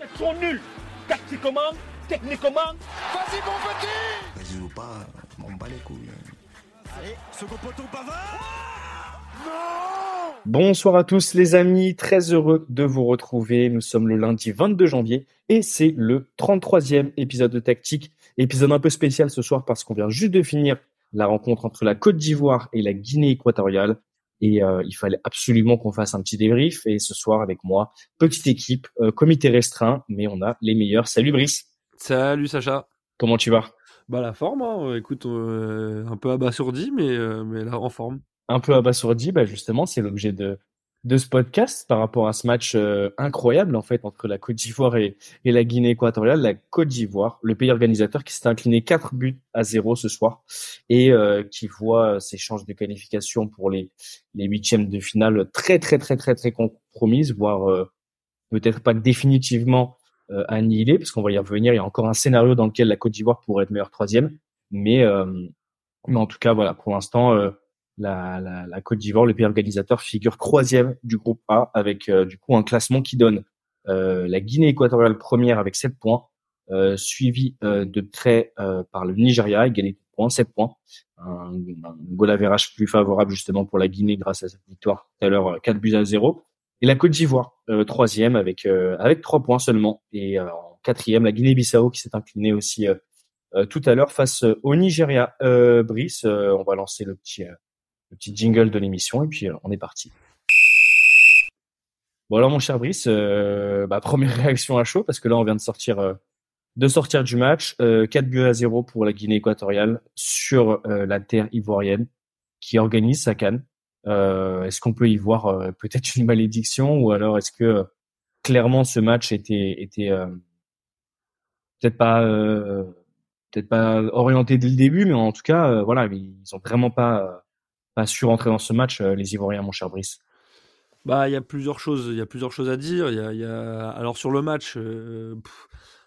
Ils sont nuls. Tactiquement, techniquement. Vas-y, mon petit Vas-y ou pas, on bat les couilles. Allez, second poteau Pavard Non Bonsoir à tous les amis, très heureux de vous retrouver. Nous sommes le lundi 22 janvier et c'est le 33e épisode de Tactique. Épisode un peu spécial ce soir parce qu'on vient juste de finir la rencontre entre la Côte d'Ivoire et la Guinée équatoriale. Et euh, il fallait absolument qu'on fasse un petit débrief. Et ce soir, avec moi, petite équipe, euh, comité restreint, mais on a les meilleurs. Salut Brice. Salut Sacha. Comment tu vas? Bah la forme, hein. écoute, euh, un peu abasourdi, mais, mais là en forme. Un peu abasourdi, bah justement, c'est l'objet de, de ce podcast par rapport à ce match euh, incroyable en fait entre la Côte d'Ivoire et, et, la Guinée équatoriale. La Côte d'Ivoire, le pays organisateur qui s'est incliné 4 buts à 0 ce soir et euh, qui voit ses chances de qualification pour les les huitièmes de finale très très très très très compromises, voire euh, peut-être pas définitivement annihilées, parce qu'on va y revenir. Il y a encore un scénario dans lequel la Côte d'Ivoire pourrait être meilleure troisième, mais mais en tout cas voilà pour l'instant la, la, la Côte d'Ivoire, le pays organisateur, figure troisième du groupe A avec euh, du coup un classement qui donne euh, la Guinée équatoriale première avec 7 points, euh, suivi euh, de près euh, par le Nigeria, égalité de points, 7 points. Un, un goal average plus favorable justement pour la Guinée grâce à cette victoire tout à l'heure 4 buts à 0. Et la Côte d'Ivoire, troisième avec avec 3 points seulement. Et en quatrième, la Guinée-Bissau qui s'est inclinée aussi tout à l'heure face au Nigeria. Brice, on va lancer le petit le petit jingle de l'émission et puis euh, on est parti. Bon alors mon cher Brice, euh, bah, première réaction à chaud parce que là on vient de sortir euh, de sortir du match, euh, 4 buts à 0 pour la Guinée équatoriale sur euh, la terre ivoirienne qui organise sa canne. est-ce qu'on peut y voir peut-être une malédiction ou alors est-ce que clairement ce match était était peut-être pas peut-être pas orienté dès le début mais en tout cas voilà ils ont vraiment pas pas su rentrer dans ce match, euh, les Ivoiriens, mon cher Brice Bah, il y a plusieurs choses. Il y a plusieurs choses à dire. Il y a, alors sur le match, euh,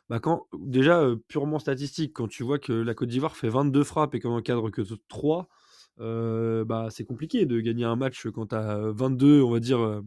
bah quand déjà euh, purement statistique, quand tu vois que la Côte d'Ivoire fait 22 frappes et qu'on encadre que 3, euh, bah c'est compliqué de gagner un match quand tu as 22, on va dire,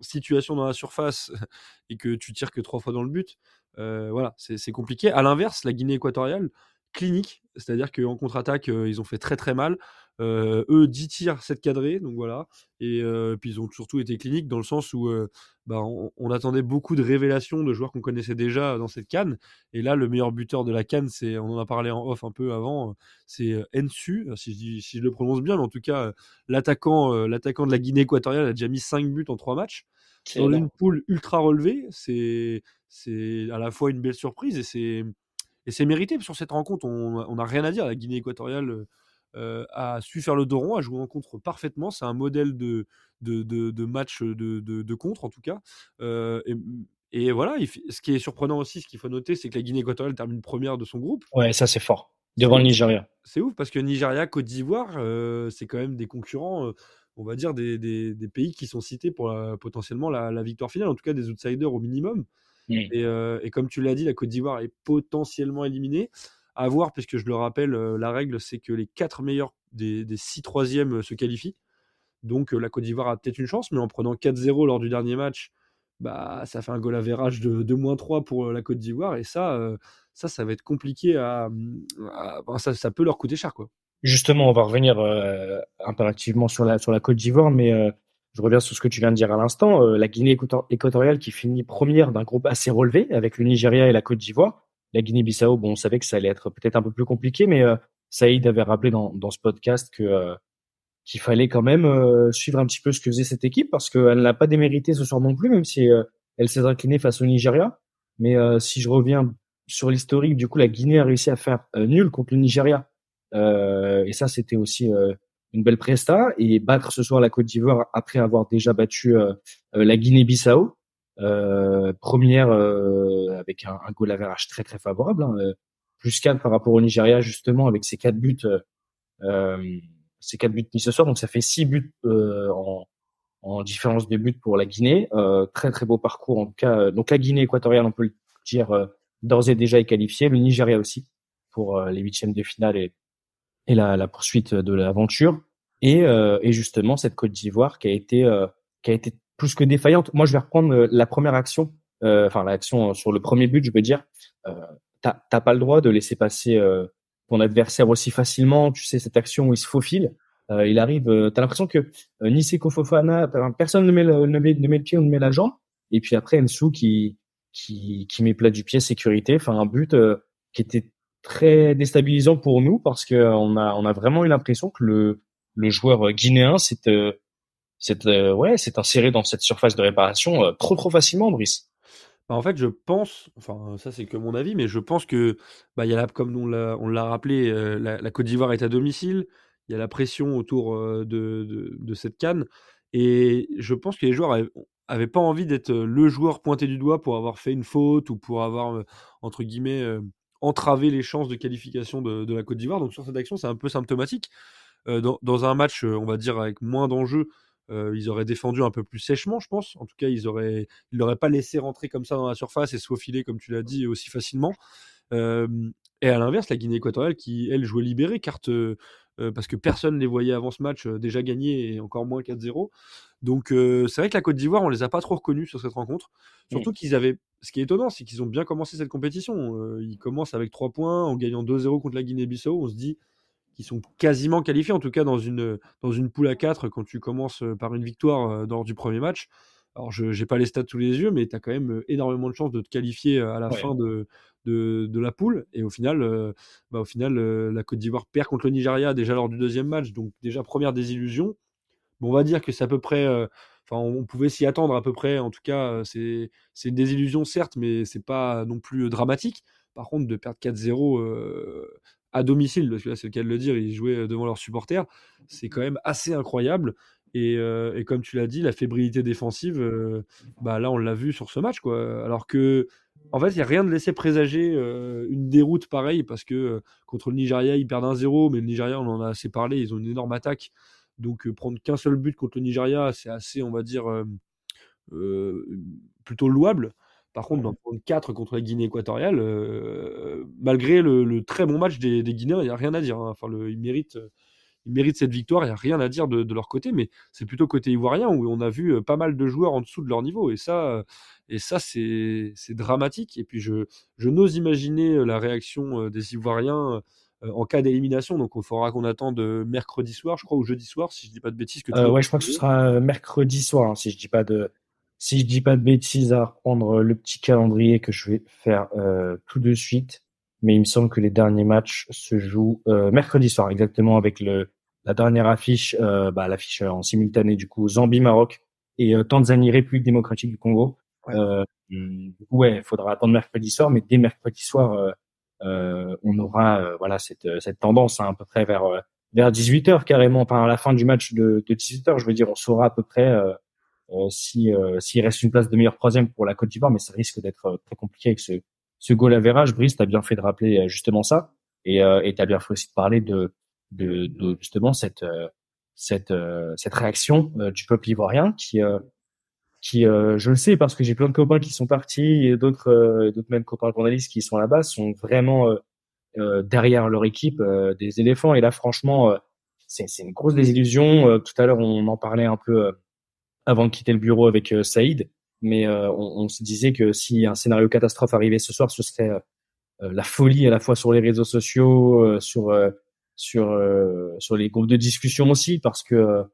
situations dans la surface et que tu tires que 3 fois dans le but. voilà, c'est compliqué. À l'inverse, la Guinée équatoriale, clinique, c'est-à-dire qu'en contre-attaque, ils ont fait très très mal. Euh, eux, 10 tirs, 7 cadrés, donc voilà. Et euh, puis ils ont surtout été cliniques dans le sens où euh, bah, on, on, attendait beaucoup de révélations de joueurs qu'on connaissait déjà dans cette canne. Et là, le meilleur buteur de la canne, c'est, on en a parlé en off un peu avant, c'est Ensu, si je, dis, si je le prononce bien, mais en tout cas, l'attaquant, l'attaquant de la Guinée équatoriale a déjà mis 5 buts en 3 matchs. Dans une poule ultra relevée, c'est, c'est à la fois une belle surprise et c'est, et c'est mérité sur cette rencontre. On n'a rien à dire. La Guinée équatoriale a su faire le dos rond, a joué en contre parfaitement. C'est un modèle de, de, de, de match de, de, contre, en tout cas. Euh, et, et, voilà, il, ce qui est surprenant aussi, ce qu'il faut noter, c'est que la Guinée équatoriale termine première de son groupe. Ouais, ça c'est fort. Devant le Nigeria. C'est ouf parce que Nigeria, Côte d'Ivoire, euh, c'est quand même des concurrents, euh, on va dire des, des, des, pays qui sont cités pour la, potentiellement la, la, victoire finale, en tout cas des outsiders au minimum. Mmh. Et, euh, et, comme tu l'as dit, la Côte d'Ivoire est potentiellement éliminée à voir, puisque je le rappelle, la règle, c'est que les quatre meilleurs des, des six troisièmes se qualifient. Donc la Côte d'Ivoire a peut-être une chance, mais en prenant 4-0 lors du dernier match, bah, ça fait un goal average de, de moins 3 pour la Côte d'Ivoire. Et ça, euh, ça, ça va être compliqué à. à ça, ça, peut leur coûter cher. Quoi. Justement, on va revenir euh, impérativement sur la, sur la Côte d'Ivoire, mais euh, je reviens sur ce que tu viens de dire à l'instant. la Guinée équatoriale qui finit première d'un groupe assez relevé avec le Nigeria et la Côte d'Ivoire la Guinée-Bissau, bon, on savait que ça allait être peut-être un peu plus compliqué, mais euh, Saïd avait rappelé dans, ce podcast euh, qu'il fallait quand même euh, suivre un petit peu ce que faisait cette équipe parce qu'elle n'a pas démérité ce soir non plus, même si elle s'est inclinée face au Nigeria. Mais si je reviens sur l'historique, du coup, la Guinée a réussi à faire nul contre le Nigeria. et ça, c'était aussi une belle presta. Et battre ce soir la Côte d'Ivoire après avoir déjà battu la Guinée-Bissau, première euh, avec un, un goal average très très favorable, hein, euh, plus 4 par rapport au Nigeria justement avec ses quatre buts, euh, ses quatre buts mis ce soir, donc ça fait six buts en, en différence de buts pour la Guinée. très très beau parcours en tout cas. Donc la Guinée équatoriale, on peut le dire d'ores et déjà est qualifiée, le Nigeria aussi pour les huitièmes de finale et, et la, la poursuite de l'aventure. Et, et justement cette Côte d'Ivoire qui a été qui a été plus que défaillante. Moi, je vais reprendre euh, la première action enfin l'action sur le premier but, je veux dire, t'as pas le droit de laisser passer ton adversaire aussi facilement. Tu sais cette action où il se faufile. il arrive, t'as l'impression que euh, Niseko Fofana, personne ne met, le, ne, met, ne met le pied ou ne met la jambe. Et puis après Ensu qui qui, qui met plat du pied sécurité. Enfin un but qui était très déstabilisant pour nous parce que on a on a vraiment eu l'impression que le le joueur guinéen s'est c'est ouais s'est inséré dans cette surface de réparation trop trop facilement Brice. Bah, en fait, je pense, enfin ça c'est que mon avis, mais je pense que bah, il y a la, comme on l'a on l'a rappelé, la, Côte d'Ivoire est à domicile, il y a la pression autour de, de, cette canne, et je pense que les joueurs avaient, pas envie d'être le joueur pointé du doigt pour avoir fait une faute ou pour avoir entre guillemets entravé les chances de qualification de, de la Côte d'Ivoire. Donc sur cette action, c'est un peu symptomatique. Dans, dans, un match, on va dire avec moins d'enjeux, ils auraient défendu un peu plus sèchement, je pense. En tout cas, ils auraient, ils l'auraient pas laissé rentrer comme ça dans la surface et se faufiler, comme tu l'as dit, aussi facilement. et à l'inverse, la Guinée équatoriale qui, elle, jouait libérée, carte parce que personne ne les voyait avant ce match déjà gagner et encore moins 4-0. Donc c'est vrai que la Côte d'Ivoire, on les a pas trop reconnus sur cette rencontre. Surtout qu'ils avaient. Ce qui est étonnant, c'est qu'ils ont bien commencé cette compétition. ils commencent avec 3 points en gagnant 2-0 contre la Guinée-Bissau. On se dit qui sont quasiment qualifiés, en tout cas dans une, dans une poule à 4 quand tu commences euh, par une victoire euh, lors du premier match. Alors, je n'ai pas les stats sous les yeux, mais tu as quand même euh, énormément de chances de te qualifier à la fin de, de, de, la poule. Et au final, bah, au final la Côte d'Ivoire perd contre le Nigeria déjà lors du deuxième match. Donc, déjà, première désillusion. Bon, on va dire que c'est à peu près. Enfin, on pouvait s'y attendre à peu près. En tout cas, c'est une désillusion, certes, mais c'est pas non plus dramatique. Par contre, de perdre 4-0 à domicile, parce que là c'est le cas de le dire, ils jouaient euh, devant leurs supporters, c'est quand même assez incroyable. Et, euh, comme tu l'as dit, la fébrilité défensive, euh, bah là on l'a vu sur ce match, quoi. Alors que, en fait, il n'y a rien de laisser présager une déroute pareille, parce que contre le Nigeria, ils perdent un 0 mais le Nigeria, on en a assez parlé, ils ont une énorme attaque. Donc prendre qu'un seul but contre le Nigeria, c'est assez, on va dire, plutôt louable. Par contre, dans le 4 contre la Guinée équatoriale, euh, malgré le, très bon match des, Guinéens, il n'y a rien à dire. Hein. Enfin, ils, méritent, cette victoire, il n'y a rien à dire de, leur côté, mais c'est plutôt côté ivoirien où on a vu euh, pas mal de joueurs en dessous de leur niveau. Et ça, euh, et ça c'est dramatique. Et puis, je, n'ose imaginer la réaction des Ivoiriens en cas d'élimination. Donc, il faudra qu'on attende mercredi soir, je crois, ou jeudi soir, si je ne dis pas de bêtises. Que ouais, je crois que ce sera mercredi soir, hein, si je ne dis pas de si je dis pas de bêtises, à reprendre le petit calendrier que je vais faire euh, tout de suite. Mais il me semble que les derniers matchs se jouent euh, mercredi soir, exactement avec le la dernière affiche, euh, bah, l'affiche en simultané du coup Zambie-Maroc et Tanzanie République démocratique du Congo. Ouais, ouais, faudra attendre mercredi soir, mais dès mercredi soir, on aura voilà cette cette tendance hein, à peu près vers vers 18 h carrément, enfin à la fin du match de, de 18 h je veux dire, on saura à peu près euh, si euh, s'il reste une place de meilleur troisième pour la Côte d'Ivoire, mais ça risque d'être euh, très compliqué avec ce ce goal average. Brice, t'as bien fait de rappeler justement ça, et et t'as bien fait aussi de parler de de, de justement cette cette cette réaction du peuple ivoirien qui qui je le sais parce que j'ai plein de copains qui sont partis et d'autres d'autres même copains journalistes qui sont là-bas sont vraiment derrière leur équipe des éléphants. Et là franchement c'est c'est une grosse désillusion. Tout à l'heure on en parlait un peu avant de quitter le bureau avec euh, Saïd. Mais euh, on, on, se disait que si un scénario catastrophe arrivait ce soir, ce serait euh, la folie à la fois sur les réseaux sociaux, sur sur sur les groupes de discussion aussi, parce que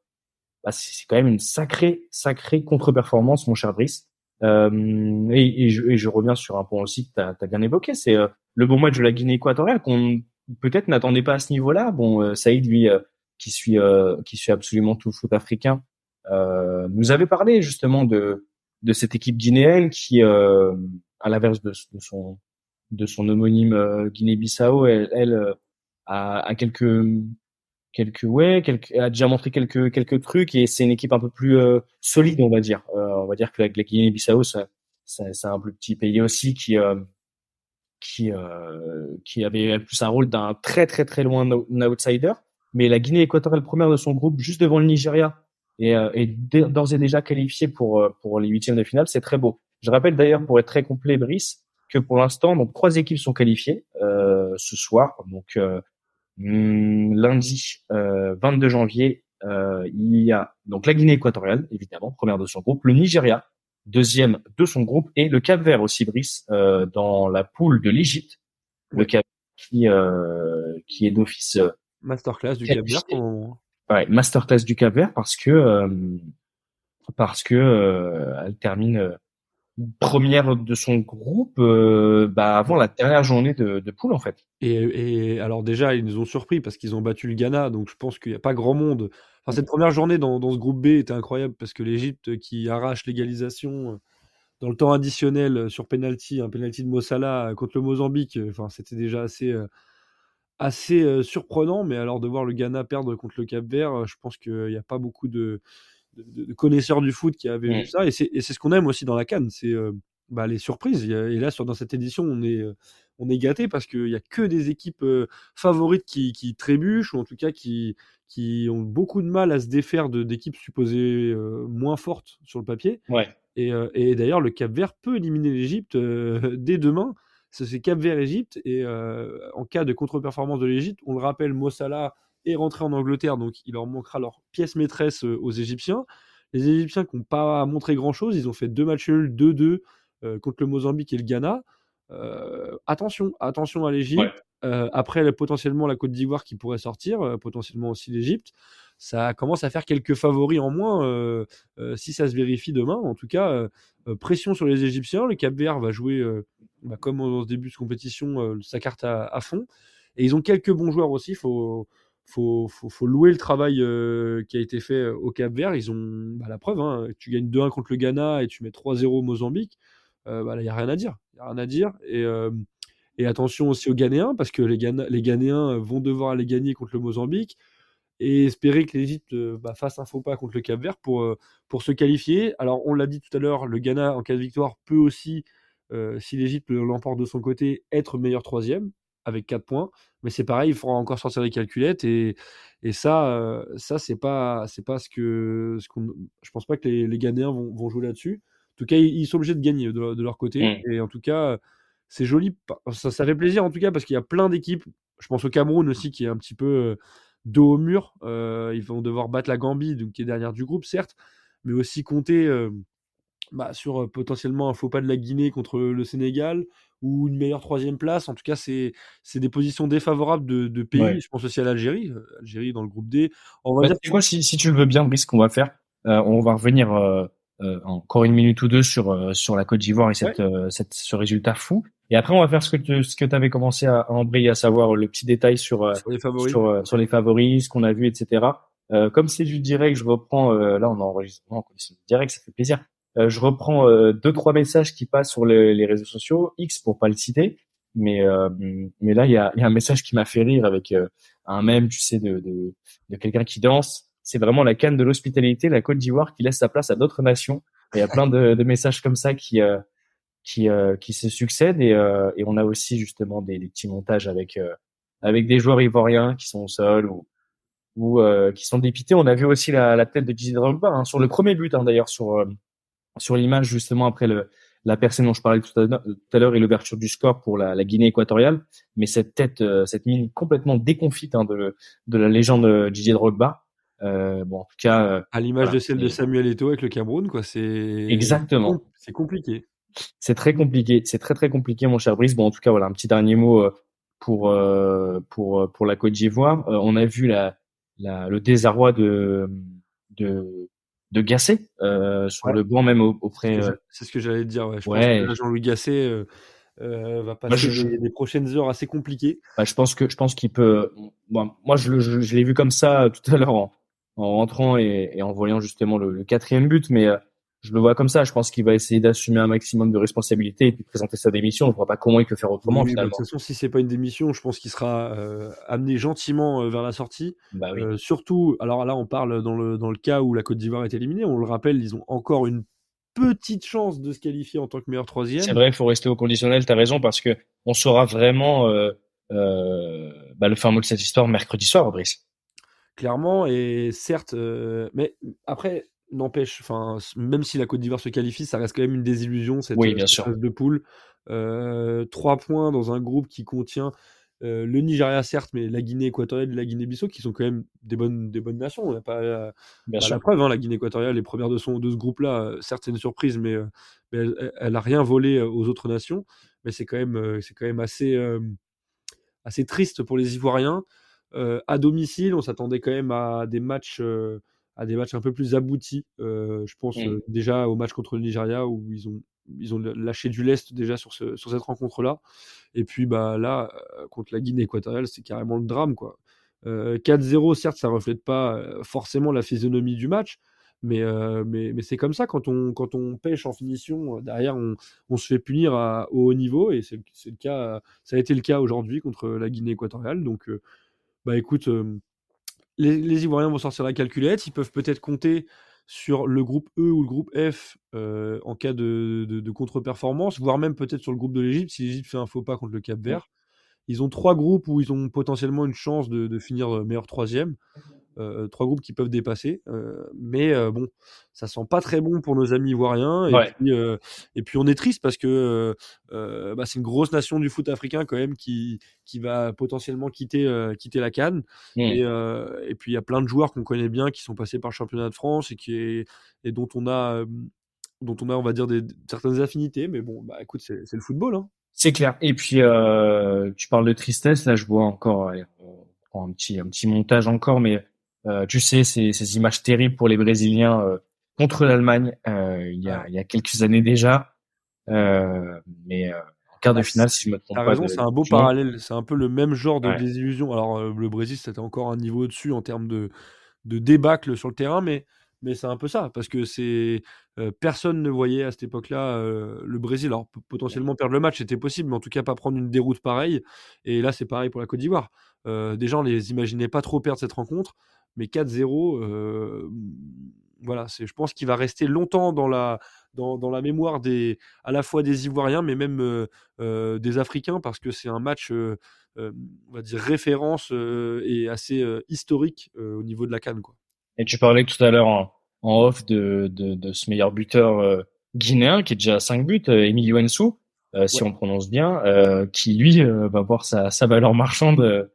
bah, c'est quand même une sacrée sacrée contre-performance, mon cher Brice. Euh, et, et, je, et, je, reviens sur un point aussi que tu as, bien évoqué, c'est le bon match de la Guinée équatoriale qu'on peut-être n'attendait pas à ce niveau-là. Bon, Saïd, lui, qui suit qui suit absolument tout le foot africain, euh, nous avait parlé justement de de cette équipe guinéenne qui, euh, à l'inverse de, son de son homonyme euh, Guinée-Bissau, elle, elle euh, a, a, quelques quelques ouais, quelques, a déjà montré quelques quelques trucs et c'est une équipe un peu plus euh, solide, on va dire. on va dire que la, Guinée-Bissau, ça, ça, c'est un plus petit pays aussi qui qui qui avait plus un rôle d'un très très très loin outsider. Mais la Guinée équatoriale première de son groupe, juste devant le Nigeria, et, euh, et d'ores et déjà qualifié pour euh, pour les huitièmes de finale, c'est très beau. Je rappelle d'ailleurs pour être très complet, Brice, que pour l'instant, donc trois équipes sont qualifiées euh, ce soir. Donc euh, hmm, lundi 22 janvier, il y a donc la Guinée équatoriale, évidemment, première de son groupe, le Nigeria, deuxième de son groupe, et le Cap Vert aussi, Brice, euh, dans la poule de l'Égypte. Le Cap qui, euh, qui est d'office euh, Masterclass du Cap Vert pour le moment. Ouais, masterclass du Cap Vert parce que euh, parce que euh, elle termine euh, première de son groupe euh, bah, avant la dernière journée de, de poule en fait. Et, et alors déjà, ils nous ont surpris parce qu'ils ont battu le Ghana, donc je pense qu'il n'y a pas grand monde. Enfin, cette première journée dans, dans ce groupe B était incroyable parce que l'Égypte qui arrache l'égalisation dans le temps additionnel sur penalty, un penalty de Mossala contre le Mozambique, enfin c'était déjà assez assez euh, surprenant. Mais alors de voir le Ghana perdre contre le Cap Vert, euh, je pense qu'il n'y a pas beaucoup de, de, de connaisseurs du foot qui avaient vu ça. Et c'est ce qu'on aime aussi dans la Cannes, c'est euh, bah, les surprises. Et là, sur, dans cette édition, on est, on est gâté parce qu'il n'y a que des équipes favorites qui, qui trébuchent, ou en tout cas qui, qui ont beaucoup de mal à se défaire d'équipes supposées moins fortes sur le papier. Ouais. Et, et d'ailleurs, le Cap Vert peut éliminer l'Égypte dès demain. C'est Cap Vert-Égypte. Et euh, en cas de contre-performance de l'Égypte, on le rappelle, Mossala est rentré en Angleterre, donc il leur manquera leur pièce maîtresse euh, aux Égyptiens. Les Égyptiens qui n'ont pas montré grand-chose, ils ont fait deux matchs nuls, 2-2 euh, contre le Mozambique et le Ghana. Euh, attention, attention à l'Égypte. Ouais. Euh, après, potentiellement la Côte d'Ivoire qui pourrait sortir, euh, potentiellement aussi l'Égypte. Ça commence à faire quelques favoris en moins si ça se vérifie demain. En tout cas, pression sur les Égyptiens. Le Cap Vert va jouer, bah, comme dans ce début de compétition, euh, sa carte à, fond. Et ils ont quelques bons joueurs aussi. Il faut, louer le travail euh, qui a été fait euh, au Cap Vert. Ils ont bah, la preuve. Hein, tu gagnes 2-1 contre le Ghana et tu mets 3-0 au Mozambique. Euh, bah, il n'y a rien à dire. Il y a rien à dire. Et, attention aussi aux Ghanéens, parce que les, Ghanéens vont devoir aller gagner contre le Mozambique et espérer que l'Égypte fasse un faux pas contre le Cap Vert pour se qualifier. Alors, on l'a dit tout à l'heure, le Ghana, en cas de victoire, peut aussi, euh, si l'Égypte l'emporte de son côté, être meilleur troisième avec 4 points. Mais c'est pareil, il faudra encore sortir les calculettes. Et, et ça, euh, ça c'est pas, c'est pas ce que. Ce qu'on, je pense pas que les, les Ghanéens vont, vont jouer là-dessus. En tout cas, ils, ils sont obligés de gagner de, de leur côté. Et en tout cas, c'est joli. Ça, ça fait plaisir en tout cas parce qu'il y a plein d'équipes. Je pense au Cameroun aussi qui est un petit peu dos au mur. Euh, ils vont devoir battre la Gambie, donc, qui est dernière du groupe, certes, mais aussi compter euh, bah, sur euh, potentiellement un faux pas de la Guinée contre le Sénégal ou une meilleure troisième place. En tout cas, c'est c'est des positions défavorables de, de pays. Ouais. Je pense aussi à l'Algérie. Algérie dans le groupe D. On va Bah, dire quoi, si, si tu le veux bien, Brice, qu'on va faire, euh, on va revenir euh, euh, encore une minute ou deux sur euh, sur la Côte d'Ivoire et cette, cette ce résultat fou. Et après, on va faire ce que tu ce que avais commencé à, à embrayer, à savoir le petit détail sur sur les favoris. sur, sur les favoris, ce qu'on a vu, etc. Euh, comme c'est du direct, je reprends. euh, là, on enregistre en direct, ça fait plaisir. Euh, je reprends euh, deux trois messages qui passent sur les, les réseaux sociaux, X pour pas le citer, mais euh, mais là il y a, y a un message qui m'a fait rire avec un mème, tu sais, de de, de quelqu'un qui danse. C'est vraiment la canne de l'hospitalité, la Côte d'Ivoire, qui laisse sa place à d'autres nations. Il y a plein de, de messages comme ça qui qui euh, qui se succèdent et euh, et on a aussi justement des, des petits montages avec euh, avec des joueurs ivoiriens qui sont au sol ou ou qui sont dépités. On a vu aussi la, la tête de Didier Drogba hein, sur le premier but hein, d'ailleurs sur sur l'image justement après le la personne dont je parlais tout à l'heure- et l'ouverture du score pour la, la Guinée équatoriale. Mais cette tête, euh, cette mine complètement déconfite hein, de de la légende euh, Didier Drogba. Euh, bon, en tout cas, euh, À l'image Voilà, de celle de Samuel Eto'o avec le Cameroun, quoi. C'est Exactement. C'est compliqué. c'est très compliqué. C'est très très compliqué, mon cher Brice. Bon, en tout cas, voilà un petit dernier mot euh, pour euh, pour pour la Côte d'Ivoire. On a vu la, la le désarroi de de de Gasset euh, sur Ouais. le banc même au- C'est auprès. ce que euh, j'a- C'est ce que j'allais te dire. Ouais. Je Ouais. pense que là, Jean-Louis Gasset euh, euh, va passer je- des, des prochaines heures assez compliquées. bah, je pense que je pense qu'il peut. Bon, moi, je, je, je l'ai vu comme ça euh, tout à l'heure en, en rentrant et, et en voyant justement le, le quatrième but, mais euh, je le vois comme ça. Je pense qu'il va essayer d'assumer un maximum de responsabilités et puis présenter sa démission. Je vois pas comment il peut faire autrement Oui, bah, de finalement. toute façon, si c'est pas une démission, je pense qu'il sera euh, amené gentiment euh, vers la sortie. Bah oui. Euh, surtout, alors là, on parle dans le, dans le cas où la Côte d'Ivoire est éliminée. On le rappelle, ils ont encore une petite chance de se qualifier en tant que meilleur troisième. C'est vrai, il faut rester au conditionnel. T'as raison parce que on saura vraiment bah, le fin mot de cette histoire mercredi soir, Brice. clairement. Et certes, mais après, n'empêche, enfin, même si la Côte d'Ivoire se qualifie, ça reste quand même une désillusion cette, Oui, euh, bien cette sûr. phase de poule. Euh, trois points dans un groupe qui contient euh, le Nigeria, certes, mais la Guinée équatoriale et la Guinée-Bissau, qui sont quand même des bonnes, des bonnes nations. On n'a pas, Bien pas sûr. la preuve, hein, la Guinée équatoriale est première de, son, de ce groupe-là. Certes, c'est une surprise, mais, mais elle, elle a rien volé aux autres nations. Mais c'est quand même, c'est quand même assez, assez triste pour les Ivoiriens. Euh, à domicile, on s'attendait quand même à des matchs, euh, à des matchs un peu plus aboutis. Euh, je pense Mm. euh, déjà au match contre le Nigeria où ils ont, ils ont lâché du lest déjà sur, ce, sur cette rencontre-là. Et puis bah, là, euh, contre la Guinée équatoriale, c'est carrément le drame. quoi. Euh, 4-0, certes, ça reflète pas forcément la physionomie du match, mais, euh, mais, mais c'est comme ça, quand on, quand on pêche en finition, derrière, on, on se fait punir à, au haut niveau, et c'est c'est le cas, ça a été le cas aujourd'hui contre la Guinée équatoriale. Donc, euh, bah écoute, euh, les, les Ivoiriens vont sortir la calculette, ils peuvent peut-être compter sur le groupe E ou le groupe F euh, en cas de, de- de contre-performance, voire même peut-être sur le groupe de l'Égypte si l'Égypte fait un faux pas contre le Cap Vert. Ils ont trois groupes où ils ont potentiellement une chance de, de finir euh, meilleur troisième. Euh, trois groupes qui peuvent dépasser. euh, mais euh, bon, ça sent pas très bon pour nos amis ivoiriens. Et, Ouais. puis, euh, et puis on est triste parce que euh, euh, bah, c'est une grosse nation du foot africain quand même qui, qui va potentiellement quitter, euh, quitter la Cannes. Mm. Et, euh, et puis il y a plein de joueurs qu'on connaît bien qui sont passés par le championnat de France et, qui est, et dont on a, euh, dont on a, on va dire, des, certaines affinités. Mais bon, bah écoute, c'est le football. Hein. C'est clair. Et puis, euh, tu parles de tristesse. Là, je vois encore un petit, un petit montage encore, mais euh, tu sais, ces, ces images terribles pour les Brésiliens euh, contre l'Allemagne euh, il, y a, il y a quelques années déjà. Euh, mais euh, en quart de Ah, finale, si je me trompe T'as pas. raison, c'est un beau parallèle. C'est un peu le même genre de Ouais. désillusion. Alors, euh, le Brésil, c'était encore un niveau au-dessus en termes de, de débâcle sur le terrain, mais, mais c'est un peu ça, parce que c'est euh, personne ne voyait à cette époque-là euh, le Brésil. Alors, potentiellement perdre le match, c'était possible, mais en tout cas, pas prendre une déroute pareille. Et là, c'est pareil pour la Côte d'Ivoire. Euh, des gens les imaginait pas trop perdre cette rencontre, mais 4-0, euh, voilà, c'est, je pense qu'il va rester longtemps dans la, dans, dans la mémoire des, à la fois des Ivoiriens, mais même euh, euh, des Africains, parce que c'est un match, euh, on va dire, référence et assez historique au niveau de la Cannes. Quoi. Et tu parlais tout à l'heure en, en off de, de, de ce meilleur buteur guinéen qui est déjà à 5 buts, Emilio Ensou, si Ouais. on prononce bien, qui lui va voir sa, sa valeur marchande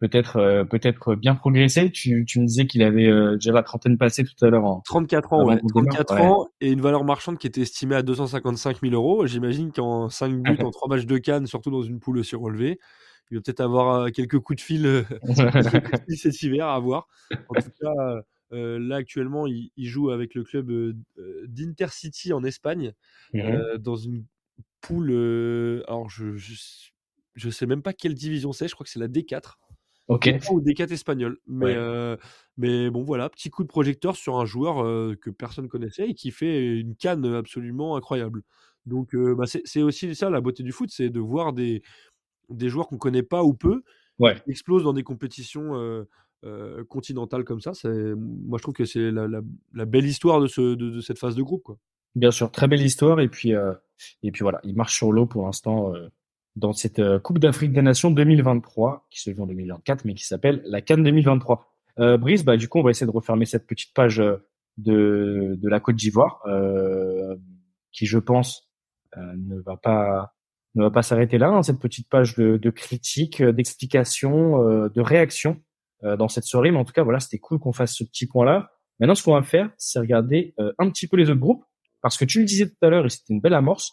peut-être euh, peut-être bien progresser. Tu, tu me disais qu'il avait euh, déjà la trentaine passée tout à l'heure en 34 ans, ouais, qu'on démarre, 34 ouais. ans et une valeur marchande qui était estimée à 255 000 euros. J'imagine qu'en 5 buts, en 3 matchs de Cannes, surtout dans une poule aussi relevée, il va peut-être avoir euh, quelques coups de fil, quelques coups de fil cet hiver à voir. En tout cas, euh, là actuellement, il, il joue avec le club euh, d'Intercity en Espagne, euh, dans une poule. alors, je, je, je sais même pas quelle division c'est, je crois que c'est la D4 Ok. D3 ou D4 espagnol. Mais, Ouais. euh, mais bon, voilà, petit coup de projecteur sur un joueur euh, que personne connaissait et qui fait une canne absolument incroyable. Donc, euh, bah, c'est aussi ça la beauté du foot, c'est de voir des, des joueurs qu'on connaît pas ou peu Ouais. qui explosent dans des compétitions continentales comme ça. Moi, je trouve que c'est la, la- la belle histoire de, ce, de, de cette phase de groupe. Quoi. Bien sûr, très belle histoire. Et puis, et puis voilà, il marche sur l'eau pour l'instant dans cette euh, Coupe d'Afrique des Nations 2023, qui se joue en 2024, mais qui s'appelle la Cannes 2023. Euh, Brice, bah, du coup, on va essayer de refermer cette petite page euh, de, de la Côte d'Ivoire, euh, qui, je pense, euh, ne va pas ne va pas s'arrêter là. hein, cette petite page de, de critique, euh, d'explication, euh, de réaction euh, dans cette soirée. Mais en tout cas, voilà, c'était cool qu'on fasse ce petit point-là. Maintenant, ce qu'on va faire, c'est regarder un petit peu les autres groupes. Parce que tu le disais tout à l'heure, et c'était une belle amorce,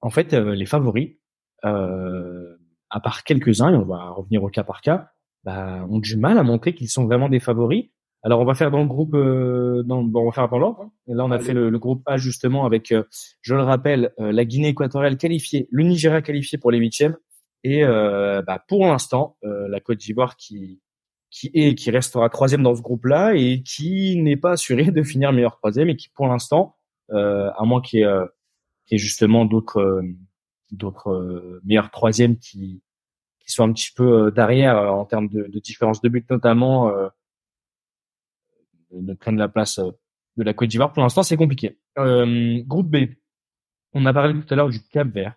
en fait, les favoris, à part quelques-uns, et on va revenir au cas par cas, bah, ont du mal à montrer qu'ils sont vraiment des favoris. Alors, on va faire dans le groupe, euh, dans, bon, on va faire dans l'ordre. hein. Et là, on a Allez. fait le, le groupe A justement avec, euh, je le rappelle, euh, la Guinée équatoriale qualifiée, le Nigeria qualifié pour les huitièmes, et euh, bah, pour l'instant, euh, la Côte d'Ivoire qui qui est qui restera troisième dans ce groupe-là et qui n'est pas assuré de finir meilleur troisième et qui pour l'instant euh, à moins qu'il y ait, euh, qu'il y ait justement d'autres euh, d'autres euh, meilleurs troisièmes qui qui soient un petit peu euh, derrière euh, en termes de, différence de but notamment ne prennent la place de la Côte d'Ivoire. Pour l'instant c'est compliqué. Groupe B. On a parlé tout à l'heure du Cap Vert.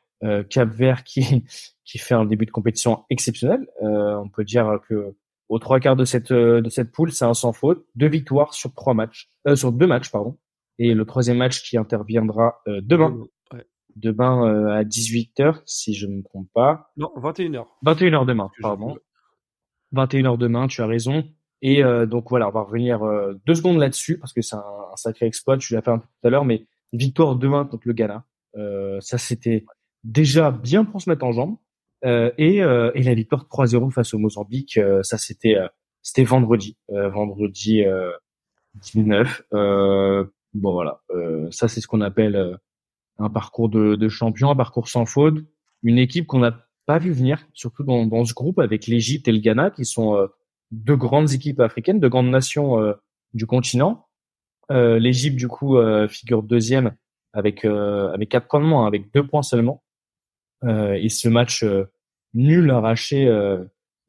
Cap Vert qui qui fait un début de compétition exceptionnel. On peut dire que aux trois quarts de cette de cette poule, c'est un sans faute, deux victoires sur trois matchs, sur deux matchs pardon, et le troisième match qui interviendra demain. Demain euh, à 18h, si je ne me trompe pas. Non, 21h. 21h demain, pardon. vu. 21h demain, tu as raison. Et euh, donc voilà, on va revenir euh, deux secondes là-dessus parce que c'est un, un sacré exploit. Tu l'as fait un peu tout à l'heure, mais victoire demain contre le Ghana. Euh, ça, c'était déjà bien pour se mettre en jambe. Euh, et, euh, et la victoire 3-0 face au Mozambique, euh, ça c'était euh, c'était vendredi, euh, vendredi euh, 19. Euh, bon voilà, euh, ça c'est ce qu'on appelle euh, un parcours de, de champion, un parcours sans faute, une équipe qu'on n'a pas vu venir, surtout dans, dans ce groupe avec l'Égypte et le Ghana qui sont euh, deux grandes équipes africaines, deux grandes nations euh, du continent. Euh, L'Égypte du coup euh, figure deuxième avec euh, avec quatre points de moins, avec deux points seulement. Euh, et ce match nul arraché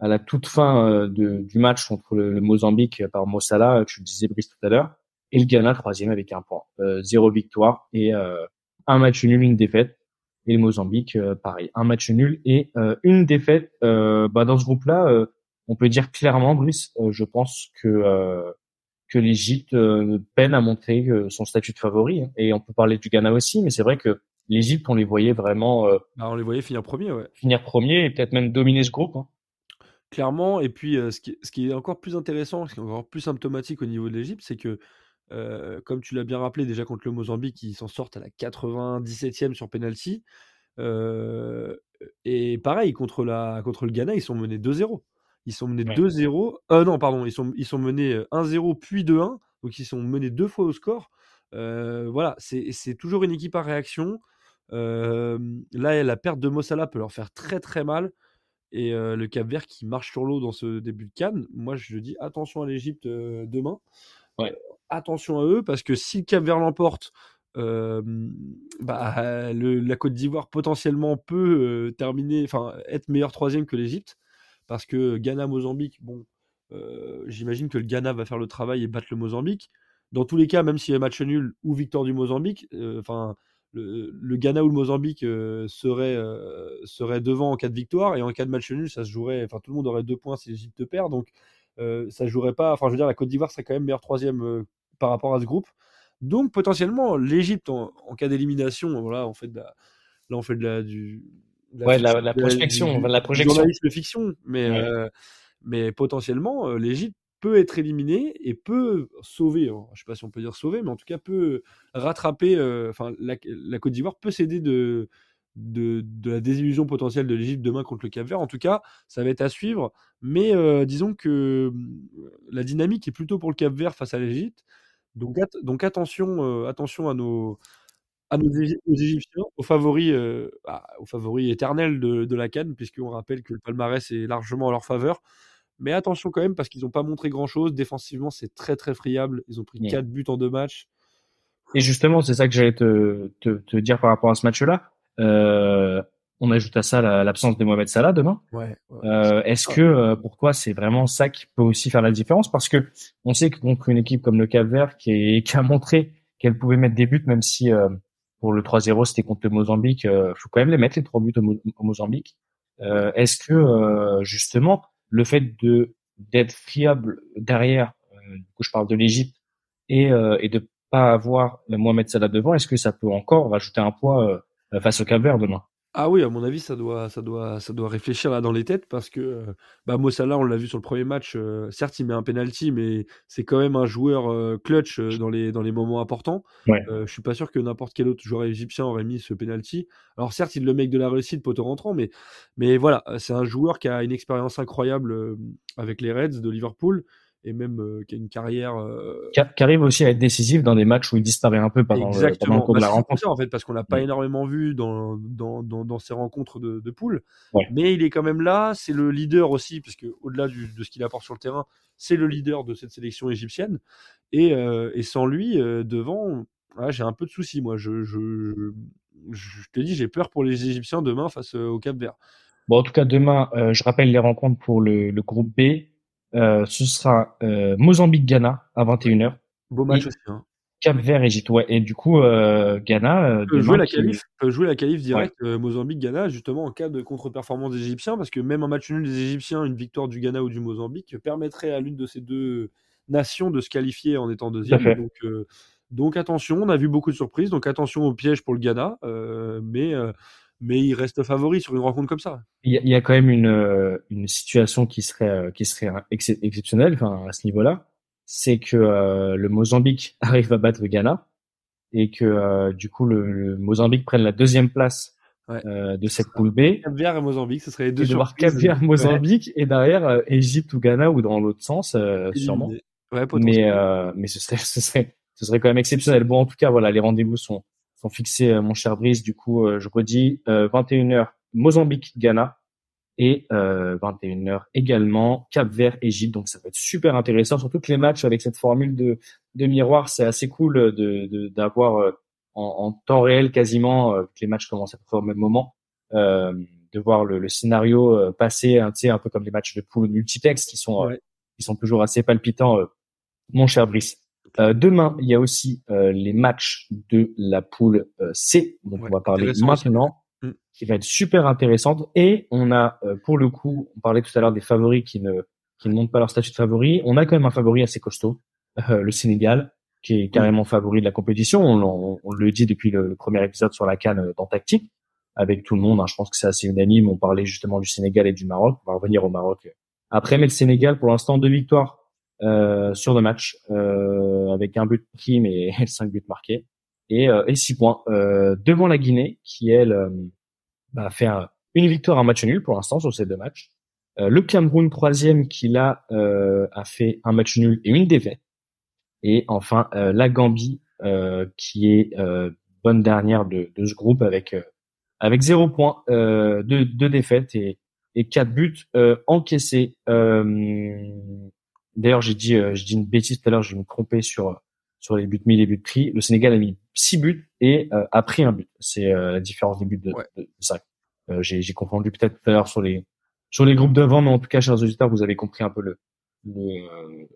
à la toute fin du match contre le, Mozambique par Mossala, tu le disais Brice tout à l'heure, et le Ghana troisième avec un point, zéro victoire et euh, un match nul, une défaite. Et le Mozambique, euh, pareil, un match nul et euh, une défaite. Euh, bah, dans ce groupe-là, on peut dire clairement, Brice, euh, je pense que que l'Égypte peine à montrer son statut de favori. hein. Et on peut parler du Ghana aussi, mais c'est vrai que l'Égypte, on les voyait vraiment euh, Bah, on les voyait finir premier, ouais. finir premier et peut-être même dominer ce groupe. hein. Clairement, et puis euh, ce, qui, ce qui est encore plus intéressant, ce qui est encore plus symptomatique au niveau de l'Égypte, c'est que, euh, comme tu l'as bien rappelé, déjà contre le Mozambique, ils s'en sortent à la 97e sur penalty. Euh, et pareil, contre, la, contre le Ghana, ils sont menés 2-0. Ils sont menés Ouais. 2-0. Euh, non, pardon, ils sont, ils sont menés euh, 1-0 puis 2-1. Donc ils sont menés deux fois au score. Voilà, c'est toujours une équipe à réaction. Là, la perte de Mossala peut leur faire très très mal. Et le Cap Vert qui marche sur l'eau dans ce début de Cannes, moi je dis attention à l'Égypte demain. Attention à eux parce que si le Cap Vert l'emporte, bah, la Côte d'Ivoire potentiellement peut terminer, enfin être meilleur troisième que l'Égypte parce que Ghana Mozambique, bon, j'imagine que le Ghana va faire le travail et battre le Mozambique. Dans tous les cas, même s'il y a match nul ou victoire du Mozambique, enfin le, le Ghana ou le Mozambique serait, serait devant en cas de victoire et en cas de match nul, ça se jouerait. Enfin, tout le monde aurait deux points si l'Égypte perd, donc ça jouerait pas. Enfin, je veux dire, la Côte d'Ivoire serait quand même meilleur troisième euh, par rapport à ce groupe. Donc potentiellement, l'Égypte en, en cas d'élimination, voilà, on fait la, là on fait de la du de Ouais, la- la du- prospection, du- la projection. journalisme fiction, mais Ouais. euh, mais potentiellement euh, l'Égypte peut être éliminée et peut sauver, hein, je sais pas si on peut dire sauver, mais en tout cas peut rattraper, euh, enfin la, la Côte d'Ivoire peut s'aider de, de, de la désillusion potentielle de l'Égypte demain contre le Cap Vert. En tout cas, ça va être à suivre, mais euh, disons que la dynamique est plutôt pour le Cap Vert face à l'Égypte. Donc, at- donc attention, euh, attention à nos, à nos Égy- aux Égyptiens, aux favoris, euh, ah, aux favoris éternels de, de la Cannes, puisqu'on rappelle que le palmarès est largement en leur faveur. Mais attention quand même, parce qu'ils n'ont pas montré grand-chose. Défensivement, c'est très très friable. Ils ont pris Ouais. 4 buts en deux matchs. Et justement, c'est ça que j'allais te, te, te dire par rapport à ce match-là. Euh, on ajoute à ça la- l'absence de Mohamed Salah demain. Ouais. Euh, Est-ce que euh, pour toi c'est vraiment ça qui peut aussi faire la différence? Parce que on sait que contre une équipe comme le Cap Vert qui, est, qui a montré qu'elle pouvait mettre des buts, même si euh, pour le 3-0 c'était contre le Mozambique, euh, faut quand même les mettre les trois buts au, Mo- au Mozambique. Euh, Est-ce que euh, justement le fait de d'être fiable derrière, euh, du coup je parle de l'Égypte et euh, et de pas avoir le Mohamed Salah devant, est-ce que ça peut encore rajouter un poids euh, face au Cap Vert demain Ah oui, à mon avis, ça doit, ça doit, ça doit réfléchir là dans les têtes parce que euh, bah, Mo Salah, on l'a vu sur le premier match. euh, certes, il met un penalty, mais c'est quand même un joueur euh, clutch euh, dans les dans les moments importants. Ouais. Euh, je suis pas sûr que n'importe quel autre joueur égyptien aurait mis ce penalty. Alors certes, il le met avec de la réussite, poteau rentrant, mais mais voilà, euh, c'est un joueur qui a une expérience incroyable euh, avec les Reds de Liverpool et même euh, qui a une carrière. euh, qui, qui arrive aussi à être décisif dans des matchs où il disparaît un peu pendant, le, pendant le Exactement. de Bah, la rencontre. ça en fait, parce qu'on l'a pas énormément vu dans, dans, dans, dans ces rencontres de, de poule. Ouais. Mais il est quand même là, c'est le leader aussi, parce que au-delà de ce qu'il apporte sur le terrain, c'est le leader de cette sélection égyptienne. Et, euh, et sans lui, euh, devant, j'ai un peu de soucis, moi. Je, je, je, je te dis, j'ai peur pour les Égyptiens demain face au Cap Vert. Bon, en tout cas, demain, je rappelle les rencontres pour le, le groupe B. Euh, ce sera euh, Mozambique-Ghana à 21h, Beau match Et- aussi. Hein. Cap-Vert-Égypte. Ouais. Et du coup, euh, Ghana, peut jouer la qualif, peut jouer la qualif direct Mozambique-Ghana, justement en cas de contre-performance des Égyptiens, parce que même un match nul des Égyptiens, une victoire du Ghana ou du Mozambique permettrait à l'une de ces deux nations de se qualifier en étant deuxième. Donc, Donc attention, on a vu beaucoup de surprises, donc attention au piège pour le Ghana, mais, mais il reste favori sur une rencontre comme ça. Il y y a quand même une, une situation qui serait, qui serait exceptionnelle enfin, à ce niveau-là, c'est que le Mozambique arrive à battre le Ghana et que du coup le, le Mozambique prenne la deuxième place Ouais. euh, de cette poule B. Cap-Vert et Mozambique, ce serait les deux Et de voir surprises. Cap-Vert, Mozambique et derrière euh, Égypte ou Ghana ou dans l'autre sens, euh, sûrement. Ouais, Mais, euh, mais ce serait, ce serait, ce serait quand même exceptionnel. Bon, en tout cas, voilà, les rendez-vous sont, sont fixés, euh, mon cher Brice. Du coup, euh, je redis, euh, 21h, Mozambique, Ghana et euh, 21h également Cap-Vert, Égypte. Donc, ça va être super intéressant. Surtout que les matchs avec cette formule de, de miroir, c'est assez cool de, de, d'avoir euh, en, en temps réel quasiment, euh, que les matchs commencent à peu près au même moment, euh, de voir le, le scénario euh, passer, hein, un peu comme les matchs de poule multiplex qui sont, euh, qui sont toujours assez palpitants, euh, mon cher Brice. Euh, demain, il y a aussi euh, les matchs de la poule euh, C, dont Ouais, on va parler maintenant, Mm. qui va être super intéressante. Et on a, euh, pour le coup, on parlait tout à l'heure des favoris qui ne, qui ne montent pas leur statut de favori. On a quand même un favori assez costaud, euh, le Sénégal, qui est carrément favori de la compétition. On, on- on le dit depuis le, le premier épisode sur la canne dans Tactique, avec tout le monde. hein. Je pense que c'est assez unanime. On parlait justement du Sénégal et du Maroc. On va revenir au Maroc après, mais le Sénégal, pour l'instant, deux victoires euh, sur deux matchs, euh, avec un but pris, mais cinq buts marqués, et, euh, et six points euh, devant la Guinée, qui elle euh, bah, fait un- une victoire, un match nul pour l'instant sur ces deux matchs. Euh, le Cameroun troisième, qui là euh, a fait un match nul et une défaite. Et enfin euh, la Gambie, euh, qui est euh, bonne dernière de, de ce groupe avec euh, avec zéro point, euh, deux, deux défaites et, et quatre buts euh, encaissés. Euh, D'ailleurs, j'ai dit, euh, j'ai dit une bêtise tout à l'heure, je vais me tromper sur sur les buts mis, les buts pris. Le Sénégal a mis six buts et euh, a pris un but. C'est euh, la différence des buts de, Ouais. de, de ça. Euh, j'ai j'ai confondu peut-être tout à l'heure sur les sur les groupes d'avant, mais en tout cas, chers auditeurs, vous avez compris un peu le le,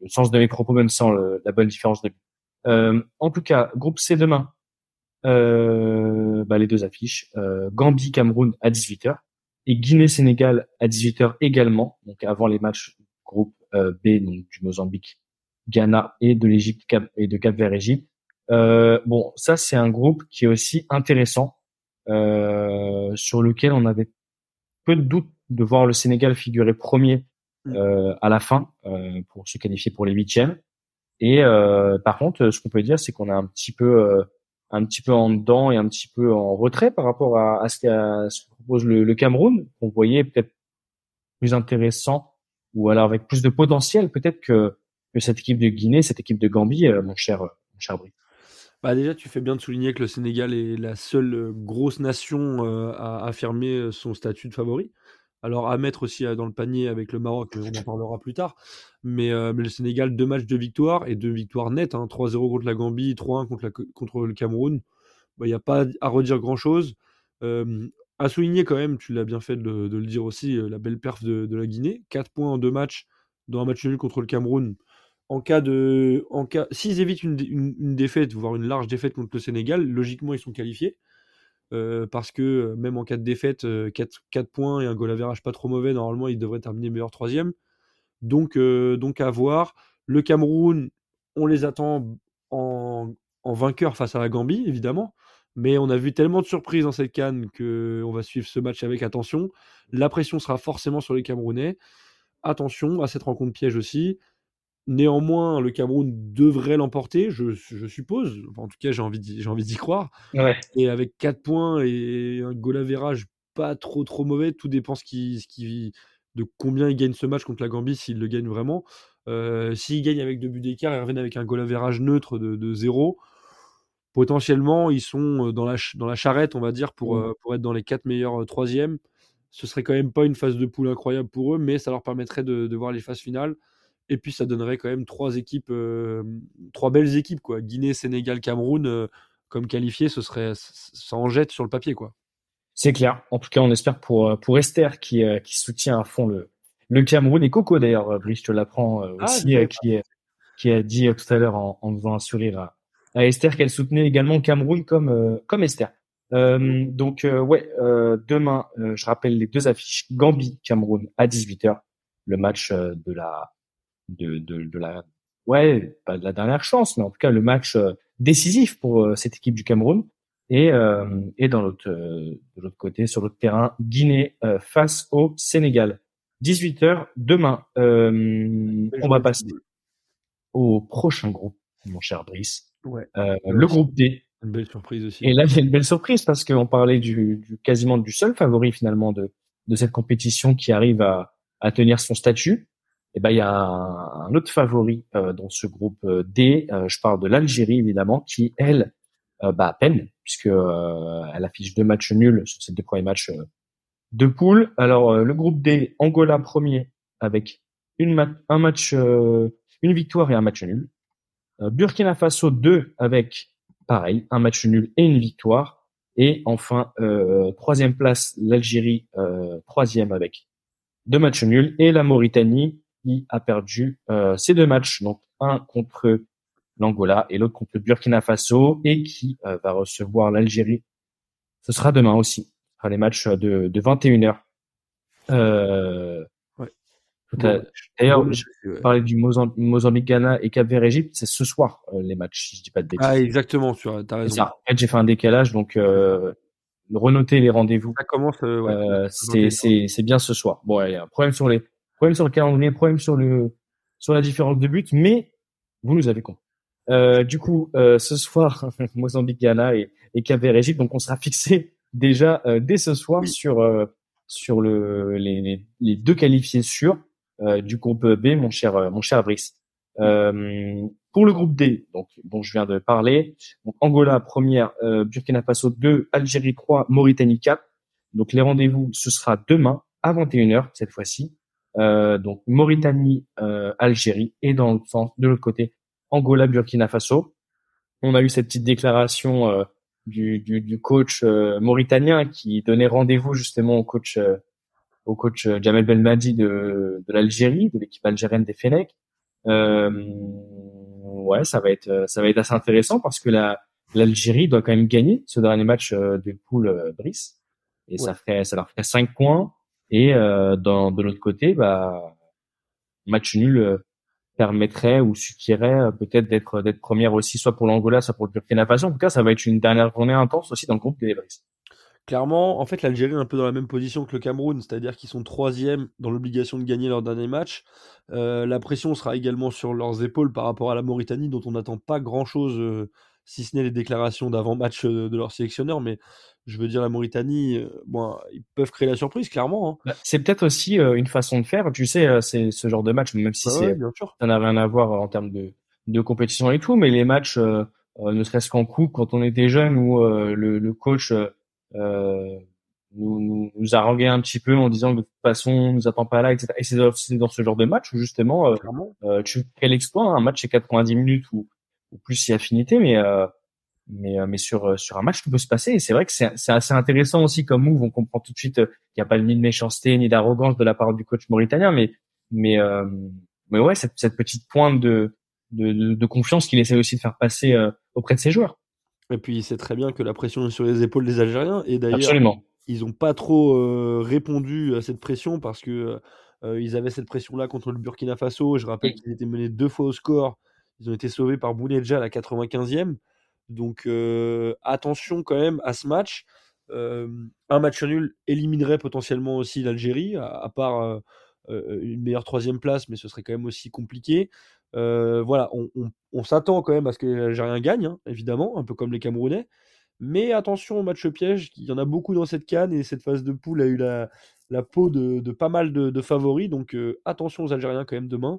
le sens de mes propos, même sans le- la bonne différence de buts. Euh, en tout cas, groupe C demain, euh, bah, les deux affiches, euh, Gambie, Cameroun à 18h et Guinée-Sénégal à 18h également, donc avant les matchs groupe B, donc du Mozambique, Ghana et de l'Égypte Cap- et de Cap-Vert Égypte. Euh, bon, ça c'est un groupe qui est aussi intéressant, euh, sur lequel on avait peu de doute de voir le Sénégal figurer premier Mm. euh, à la fin euh, pour se qualifier pour les huitièmes. Et euh, par contre, ce qu'on peut dire, c'est qu'on a un petit peu, euh, un petit peu en dedans et un petit peu en retrait par rapport à, ce que propose le, le Cameroun, qu'on voyait peut-être plus intéressant ou alors avec plus de potentiel peut-être que, cette équipe de Guinée, cette équipe de Gambie, euh, mon cher, mon cher Brice. Bah déjà, tu fais bien de souligner que le Sénégal est la seule euh, grosse nation euh, à affirmer euh, son statut de favori. Alors à mettre aussi euh, dans le panier avec le Maroc, on en parlera plus tard. Mais, euh, le Sénégal, deux matchs de victoire et deux victoires nettes. Hein, 3-0 contre la Gambie, 3-1 contre, contre le Cameroun. Bah, Il n'y a pas à redire grand-chose. Euh, à souligner quand même, tu l'as bien fait de, le- dire aussi, euh, la belle perf de, la Guinée. 4 points en deux matchs, dans un match nul contre le Cameroun. En cas de, en cas, s'ils évitent une, une- défaite, voire une large défaite contre le Sénégal, logiquement ils sont qualifiés. Euh, parce que euh, même en cas de défaite, 4, points et un goal average pas trop mauvais, normalement ils devraient terminer meilleur troisième. Donc, donc à voir. Le Cameroun, on les attend en, en vainqueur face à la Gambie, évidemment. Mais on a vu tellement de surprises dans cette canne qu'on va suivre ce match avec attention. La pression sera forcément sur les Camerounais. Attention à cette rencontre piège aussi. Néanmoins, le Cameroun devrait l'emporter, je, je suppose. Enfin, en tout cas, j'ai envie d'y croire. Ouais. Et avec 4 points et un goal average pas trop trop mauvais, tout dépend ce qui, ce qui, de combien il gagne ce match contre la Gambie, s'il le gagne vraiment. Euh, s'il gagne avec deux buts d'écart et reviennent avec un goal average neutre de, de 0, potentiellement ils sont dans la, dans la charrette, on va dire, pour, Mm. euh, pour être dans les 4 meilleurs euh, troisièmes. Ce serait quand même pas une phase de poule incroyable pour eux, mais ça leur permettrait de, de voir les phases finales. Et puis ça donnerait quand même trois équipes, euh, trois belles équipes, quoi. Guinée, Sénégal, Cameroun, euh, comme qualifiés, ce serait, ça en jette sur le papier, quoi. C'est clair. En tout cas, on espère pour, euh, pour Esther qui, euh, qui soutient à fond le, le Cameroun et Coco d'ailleurs, euh, Brice, je te l'apprends euh, Ah, aussi, euh, qui, qui a dit euh, tout à l'heure en, en faisant un sourire à, à Esther qu'elle soutenait également le Cameroun comme, euh, comme Esther. Euh, donc euh, ouais, euh, demain, euh, je rappelle les deux affiches Gambie Cameroun à 18h, le match euh, de la de, de, de la ouais, pas de la dernière chance, mais en tout cas le match décisif pour cette équipe du Cameroun. Et, et dans l'autre, de l'autre côté, sur l'autre terrain, Guinée face au Sénégal. 18h demain. on va passer au prochain groupe, mon cher Brice. Ouais. le groupe D. Une belle surprise aussi. Et là, il y a une belle surprise parce qu'on parlait du, du, quasiment du seul favori finalement de, de cette compétition qui arrive à, à tenir son statut. Et ben il y a un, autre favori euh, dans ce groupe euh, D. Euh, je parle de l'Algérie évidemment, qui elle bah à peine puisque elle affiche deux matchs nuls sur ces deux premiers matchs de poule. Alors le groupe D, Angola premier avec une un match, une victoire et un match nul. Burkina Faso 2 avec pareil, un match nul et une victoire. Et enfin, euh, troisième place, l'Algérie, euh, troisième avec deux matchs nuls. Et la Mauritanie qui a perdu euh, ces deux matchs, donc un contre l'Angola et l'autre contre Burkina Faso, et qui euh, va recevoir l'Algérie. Ce sera demain aussi. Les matchs de, de 21h. D'ailleurs, je parlais du Mozambique, Ghana et Cap Vert Égypte, c'est ce soir euh, les matchs, si je dis pas de bêtises. Ah exactement, tu as raison. En fait, j'ai fait un décalage, donc euh, renoter les rendez-vous. Ça commence. Euh, ouais, euh, c'est bien ce soir. Bon, il y a un problème sur les problème sur le calendrier, problème sur le sur la différence de but, mais vous nous avez compris. Euh, du coup, euh, ce soir, Mozambique, Ghana et, et Cap Vert Égypte, donc on sera fixé déjà dès ce soir sur sur le les, les deux qualifiés sûrs. Euh, du groupe B, mon cher, euh, mon cher Brice. Euh, pour le groupe D, donc dont je viens de parler, donc Angola première, Burkina Faso 2, Algérie 3, Mauritanie 4. Donc les rendez-vous, ce sera demain à 21h cette fois-ci. Euh, donc Mauritanie, euh, Algérie et dans le sens de l'autre côté Angola, Burkina Faso. On a eu cette petite déclaration euh, du, du, du, coach mauritanien qui donnait rendez-vous justement au coach au coach euh, Jamel Belmadi de, de l'Algérie, de l'équipe algérienne des Fenech. Euh, ouais, ça va être ça va être assez intéressant parce que la l'Algérie doit quand même gagner ce dernier match euh, de poule euh, Brice. Et ça ferait ça leur ferait 5 points. Et euh, dans de l'autre côté bah match nul permettrait ou suffirait peut-être d'être d'être première aussi soit pour l'Angola soit pour le Burkina Faso. En tout cas ça va être une dernière journée intense aussi dans le groupe des Brice Clairement, en fait, l'Algérie est un peu dans la même position que le Cameroun, c'est-à-dire qu'ils sont troisième dans l'obligation de gagner leur dernier match. Euh, la pression sera également sur leurs épaules par rapport à la Mauritanie, dont on n'attend pas grand-chose, euh, si ce n'est les déclarations d'avant-match euh, de leur sélectionneur. Mais je veux dire, la Mauritanie, bon, ils peuvent créer la surprise, clairement. Hein. Bah, c'est peut-être aussi une façon de faire. Tu sais, c'est ce genre de match, même si ça n'a rien à voir en termes de, de compétition et tout, mais les matchs, ne serait-ce qu'en coupe, quand on était jeune, où le, le, coach euh, nous, nous, nous haranguer un petit peu en disant que de toute façon, on nous attend pas là, etc. Et c'est dans, dans, ce genre de match où justement, euh, euh, tu fais l'exploit, hein, un match c'est 90 minutes ou, ou plus si affinité, mais euh, mais, euh, mais sur euh, sur un match tout peut se passer. Et c'est vrai que c'est assez intéressant aussi comme move. On comprend tout de suite qu'il n'y a pas ni de méchanceté ni d'arrogance de la part du coach mauritanien, mais mais mais ouais, cette, cette petite pointe de de, de, de confiance qu'il essaie aussi de faire passer auprès de ses joueurs. Et puis, c'est très bien que la pression est sur les épaules des Algériens. Et d'ailleurs, ils n'ont pas trop euh, répondu à cette pression parce que euh, ils avaient cette pression-là contre le Burkina Faso. Je rappelle qu'ils étaient menés deux fois au score. Ils ont été sauvés par Bounedja à la 95e. Donc, euh, attention quand même à ce match. un match nul éliminerait potentiellement aussi l'Algérie, à, part une meilleure troisième place, mais ce serait quand même aussi compliqué. Euh, voilà, on, s'attend quand même à ce que les Algériens gagnent, hein, évidemment, un peu comme les Camerounais. Mais attention au match piège, il y en a beaucoup dans cette canne et cette phase de poule a eu la, peau de, pas mal de, favoris. Donc euh, attention aux Algériens quand même demain.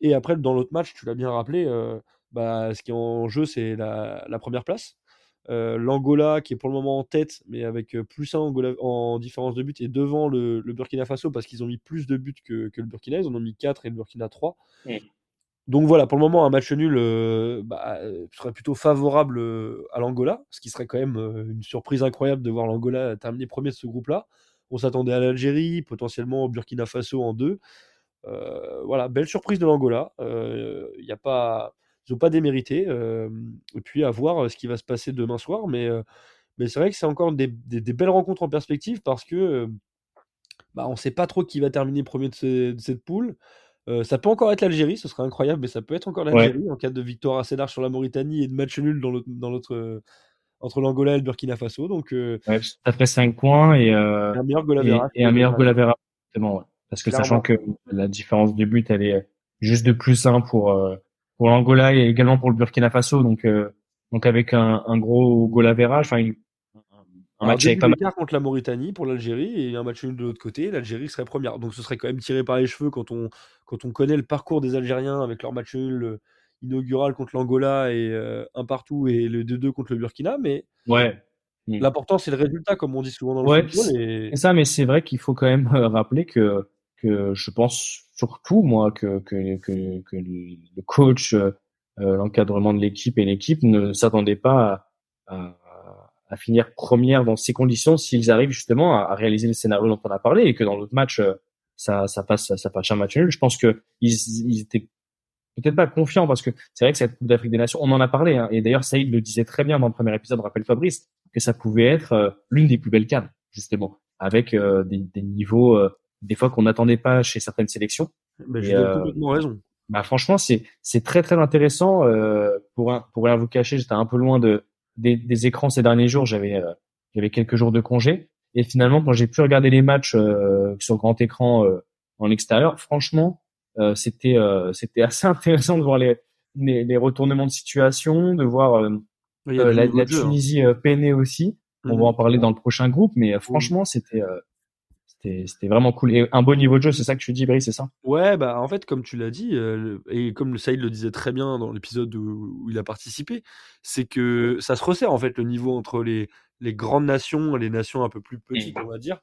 Et après, dans l'autre match, tu l'as bien rappelé, euh, bah, ce qui est en jeu, c'est la, première place. L'Angola, qui est pour le moment en tête, mais avec plus un en différence de but, est devant le, Burkina Faso parce qu'ils ont mis plus de buts que, le Burkina. Ils en ont mis 4 et le Burkina 3. Donc voilà, pour le moment, un match nul euh, bah, serait plutôt favorable euh, à l'Angola, ce qui serait quand même euh, une surprise incroyable de voir l'Angola terminer premier de ce groupe-là. On s'attendait à l'Algérie, potentiellement au Burkina Faso en deux. voilà, belle surprise de l'Angola. Ils n'ont pas démérité. et puis à voir ce qui va se passer demain soir. Mais, c'est vrai que c'est encore des, belles rencontres en perspective parce que bah, on ne sait pas trop qui va terminer premier de cette poule. Euh, ça peut encore être l'Algérie, ce serait incroyable, mais ça peut être encore l'Algérie en cas de victoire assez large sur la Mauritanie et de match nul dans l'autre, dans l'autre euh, entre l'Angola et le Burkina Faso. Donc, euh, Ouais, ça ferait 5 points et, euh, un meilleur goal et, average. et un meilleur goal justement, ouais. Parce que Clairement. sachant que la différence de but, elle est juste de plus 1 pour, euh, pour l'Angola et également pour le Burkina Faso. Donc, euh, donc avec un, un gros goal average, enfin, une- un match avec pas mal. contre la Mauritanie pour l'Algérie et un match nul de l'autre côté, l'Algérie serait première. Donc ce serait quand même tiré par les cheveux quand on, quand on connaît le parcours des Algériens avec leur match nul euh, inaugural contre l'Angola et euh, un partout et le 2-2 contre le Burkina. Mais Ouais. Mm. l'important c'est le résultat, comme on dit souvent dans le Ouais, football. Et... C'est ça, mais c'est vrai qu'il faut quand même euh, rappeler que, que je pense surtout, moi, que, que, que, que le coach, euh, l'encadrement de l'équipe et l'équipe ne s'attendaient pas à, à, à finir première dans ces conditions s'ils arrivent justement à, à réaliser le scénario dont on a parlé et que dans l'autre match, euh, ça, ça passe, ça passe un match nul. Je pense que ils, ils étaient peut-être pas confiants parce que c'est vrai que cette Coupe d'Afrique des Nations, on en a parlé, hein, et d'ailleurs Saïd le disait très bien dans le premier épisode, rappelle Fabrice, que ça pouvait être euh, l'une des plus belles cannes, justement, avec euh, des, des niveaux, euh, des fois qu'on n'attendait pas chez certaines sélections. Ben, je donne euh, complètement raison. Bah franchement, c'est c'est très très intéressant. Euh, pour un, pour rien vous cacher, j'étais un peu loin de des, des écrans ces derniers jours. J'avais euh, j'avais quelques jours de congé et finalement quand j'ai pu regarder les matchs euh, sur grand écran euh, en extérieur, franchement, euh, c'était euh, c'était assez intéressant de voir les, les les retournements de situation, de voir la, la hein. Tunisie euh, peiner aussi. On Mhm. va en parler dans le prochain groupe, mais franchement, c'était euh, c'était c'était vraiment cool et un beau niveau de jeu. C'est ça que tu dis, Brice, c'est ça? Ouais, bah en fait, comme tu l'as dit, euh, et comme le Saïd le disait très bien dans l'épisode où, où il a participé, c'est que ça se resserre en fait le niveau entre les, les grandes nations et les nations un peu plus petites, on va dire.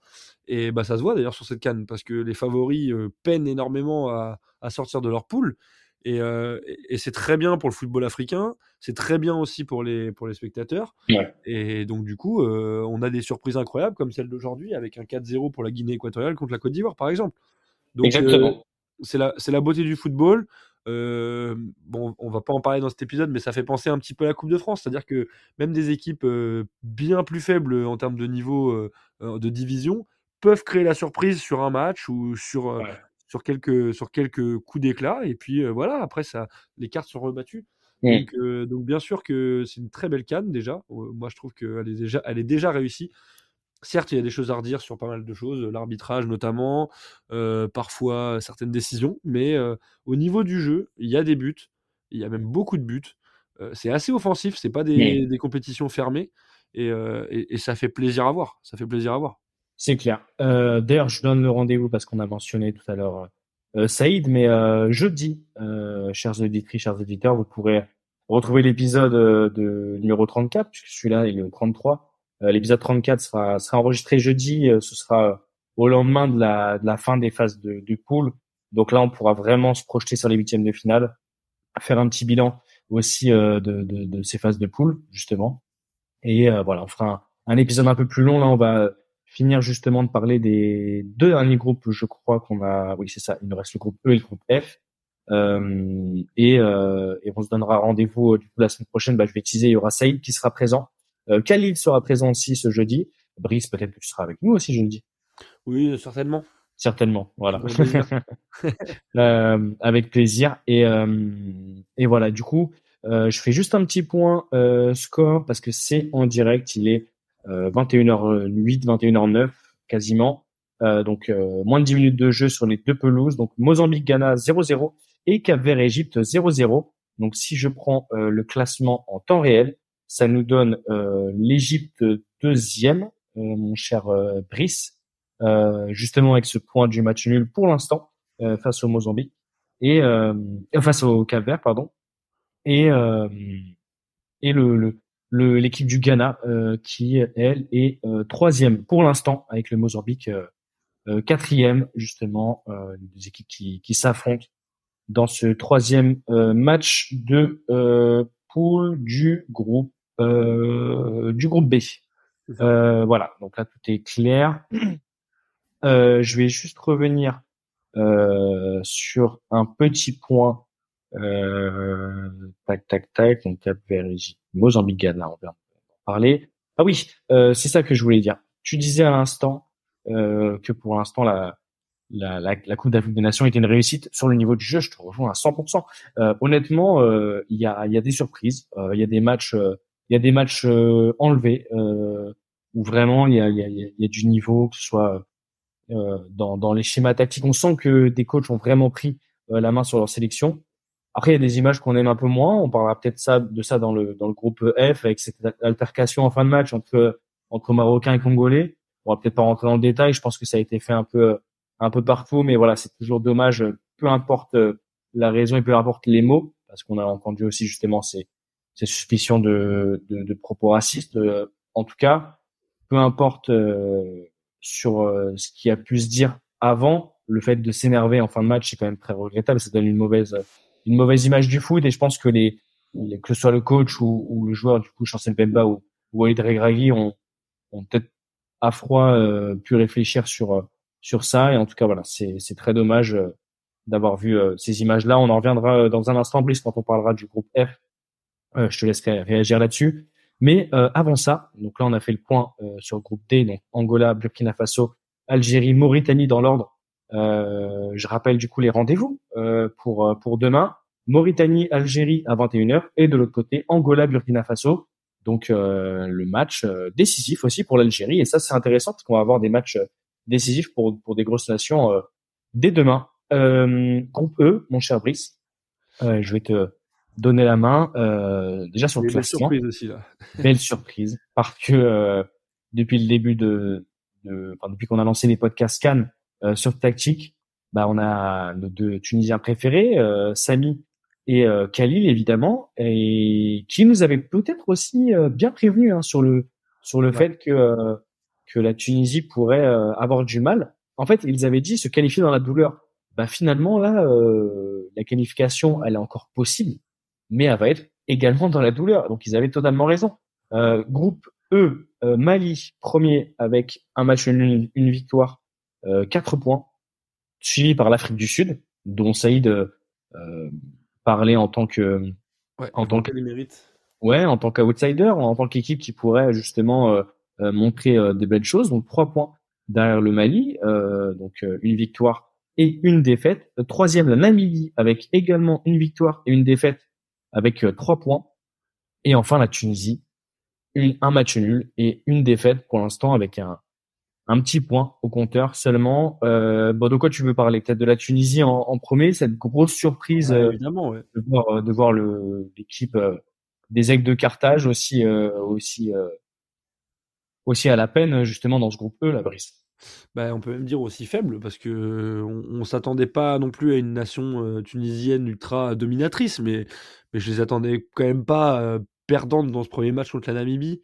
Et bah ça se voit d'ailleurs sur cette canne, parce que les favoris euh, peinent énormément à, à sortir de leur poule. Et, euh, et- et c'est très bien pour le football africain, c'est très bien aussi pour les, pour les spectateurs. Ouais. Et donc, du coup, euh, on a des surprises incroyables comme celle d'aujourd'hui avec un 4-0 pour la Guinée équatoriale contre la Côte d'Ivoire, par exemple. Donc, Exactement. euh, c'est la, la beauté du football. Euh, bon, on va pas en parler dans cet épisode, mais ça fait penser un petit peu à la Coupe de France. C'est-à-dire que même des équipes euh, bien plus faibles en termes de niveau euh, de division peuvent créer la surprise sur un match ou sur, Ouais. Sur, quelques, sur quelques coups d'éclat. Et puis euh, voilà, après, ça, les cartes sont rebattues. Mm. Donc, euh, donc bien sûr que c'est une très belle canne déjà. Euh, moi, je trouve qu'elle est déjà, elle est déjà réussie. Certes, il y a des choses à redire sur pas mal de choses, l'arbitrage notamment, parfois certaines décisions, mais au niveau du jeu, il y a des buts, il y a même beaucoup de buts. C'est assez offensif, c'est pas des, des compétitions fermées, et, euh, et- et ça fait plaisir à voir. Ça fait plaisir à voir. C'est clair. Euh, D'ailleurs, je donne le rendez-vous parce qu'on a mentionné tout à l'heure euh, Saïd, mais euh, jeudi, euh, chers auditrices, chers auditeurs, vous pourrez retrouver l'épisode euh, de numéro 34, puisque celui-là est le 33. Euh, l'épisode 34 sera, enregistré jeudi, ce sera au lendemain de la, fin des phases de, de poule. Donc là, on pourra vraiment se projeter sur les huitièmes de finale, faire un petit bilan aussi de, ces phases de poule, justement. Et voilà, on fera un, un épisode un peu plus long. Là, on va finir justement de parler des deux derniers groupes, je crois qu'on a. Oui, c'est ça. Il nous reste le groupe E et le groupe F. Euh, et, euh, et on se donnera rendez-vous euh, du coup la semaine prochaine. Bah, je vais teaser. Il y aura Saïd qui sera présent. Euh, Khalil sera présent aussi ce jeudi. Brice, peut-être que tu seras avec nous aussi jeudi. Oui, certainement. Certainement, voilà. Avec plaisir. Euh, avec plaisir. Et, euh, et voilà, du coup, euh, je fais juste un petit point euh, score parce que c'est en direct. Il est euh, 21h08, 21h09 quasiment. Euh, donc euh, moins de 10 minutes de jeu sur les deux pelouses. Donc Mozambique-Ghana 0-0 et Cap-Vert-Égypte 0-0. Donc si je prends euh, le classement en temps réel, ça nous donne euh, l'Égypte deuxième, euh, mon cher euh, Brice, euh, justement avec ce point du match nul pour l'instant euh, face au Mozambique et euh, euh, face au Cap-Vert, pardon. Et euh, et le- le- l'équipe du Ghana euh, qui elle est euh, troisième pour l'instant avec le Mozambique euh, quatrième justement euh, les deux équipes qui qui s'affrontent dans ce troisième euh, match de euh, poule du groupe euh, du groupe B. Euh, voilà, donc là tout est clair. Euh, je vais juste revenir euh, sur un petit point. Euh, tac, tac, tac. Donc Cap Vert, Égypte, Mozambique, Ghana, on va en parler. Ah oui, euh, c'est ça que je voulais dire. Tu disais à l'instant euh, que pour l'instant la la, la, la Coupe d'Afrique des Nations était une réussite sur le niveau du jeu. Je te rejoins à 100%. Euh, honnêtement, euh, il y, a, y a des surprises. Euh, il y a des matchs, il y a des matchs enlevés où vraiment il y a, y, a, y a, du niveau, que ce soit dans, dans les schémas tactiques. On sent que des coachs ont vraiment pris la main sur leur sélection. Après, il y a des images qu'on aime un peu moins. On parlera peut-être ça, de ça dans le, dans le groupe F avec cette altercation en fin de match entre, entre Marocains et Congolais. On va peut-être pas rentrer dans le détail. Je pense que ça a été fait un peu un peu partout, mais voilà, c'est toujours dommage, peu importe la raison et peu importe les mots, parce qu'on a entendu aussi justement ces, ces suspicions de, de, de propos racistes. En tout cas, peu importe sur ce qui a pu se dire avant, le fait de s'énerver en fin de match, c'est quand même très regrettable. Ça donne une mauvaise, une mauvaise image du foot, et je pense que les, que ce soit le coach ou, ou le joueur, du coup, Chancel Bemba ou, ou Walid Regragui ont, ont peut-être à froid pu réfléchir sur sur ça. Et en tout cas, voilà, c'est très dommage euh, d'avoir vu euh, ces images-là. On en reviendra euh, dans un instant, plus quand on parlera du groupe F. je te laisserai réagir là-dessus. Mais avant ça, donc là, on a fait le point sur le groupe D, donc Angola, Burkina Faso, Algérie, Mauritanie dans l'ordre. Je rappelle du coup les rendez-vous pour pour demain. Mauritanie, Algérie à 21h et de l'autre côté Angola, Burkina Faso. Donc le match décisif aussi pour l'Algérie et ça c'est intéressant parce qu'on va avoir des matchs décisif pour, pour des grosses nations euh, dès demain. Euh, groupe E, mon cher Brice, euh, je vais te donner la main euh, déjà sur le classement. Belle surprise aussi là. Belle surprise parce que euh, depuis le début de, de enfin, depuis qu'on a lancé les podcasts Cannes euh, sur tactique, bah on a nos deux Tunisiens préférés, Samy et Khalil évidemment, et qui nous avait peut-être aussi bien prévenu hein, sur le sur le fait que que la Tunisie pourrait euh, avoir du mal. En fait, ils avaient dit se qualifier dans la douleur. Bah finalement là, euh, la qualification, elle est encore possible, mais elle va être également dans la douleur. Donc ils avaient totalement raison. Euh, groupe E, Mali premier avec un match une, une victoire, quatre points, suivi par l'Afrique du Sud, dont Saïd parlait en tant que ouais, en tant que mérite. Ouais, en tant qu'outsider, en tant qu'équipe qui pourrait justement euh, montrer euh, des belles choses. Donc trois points derrière le Mali, euh, donc une victoire et une défaite. Troisième, la Namibie avec également une victoire et une défaite avec trois points. Et enfin la Tunisie, une, un match nul et une défaite pour l'instant avec un, un petit point au compteur seulement. Euh, bon, de quoi tu veux parler Peut-être de la Tunisie en, en, premier, cette grosse surprise évidemment, ouais. de voir, de voir l'équipe des Aigles de Carthage aussi aussi aussi à la peine justement dans ce groupe E, la Brice. Bah, on peut même dire aussi faible parce que on, s'attendait pas non plus à une nation euh, tunisienne ultra dominatrice, mais, mais je les attendais quand même pas euh, perdantes dans ce premier match contre la Namibie,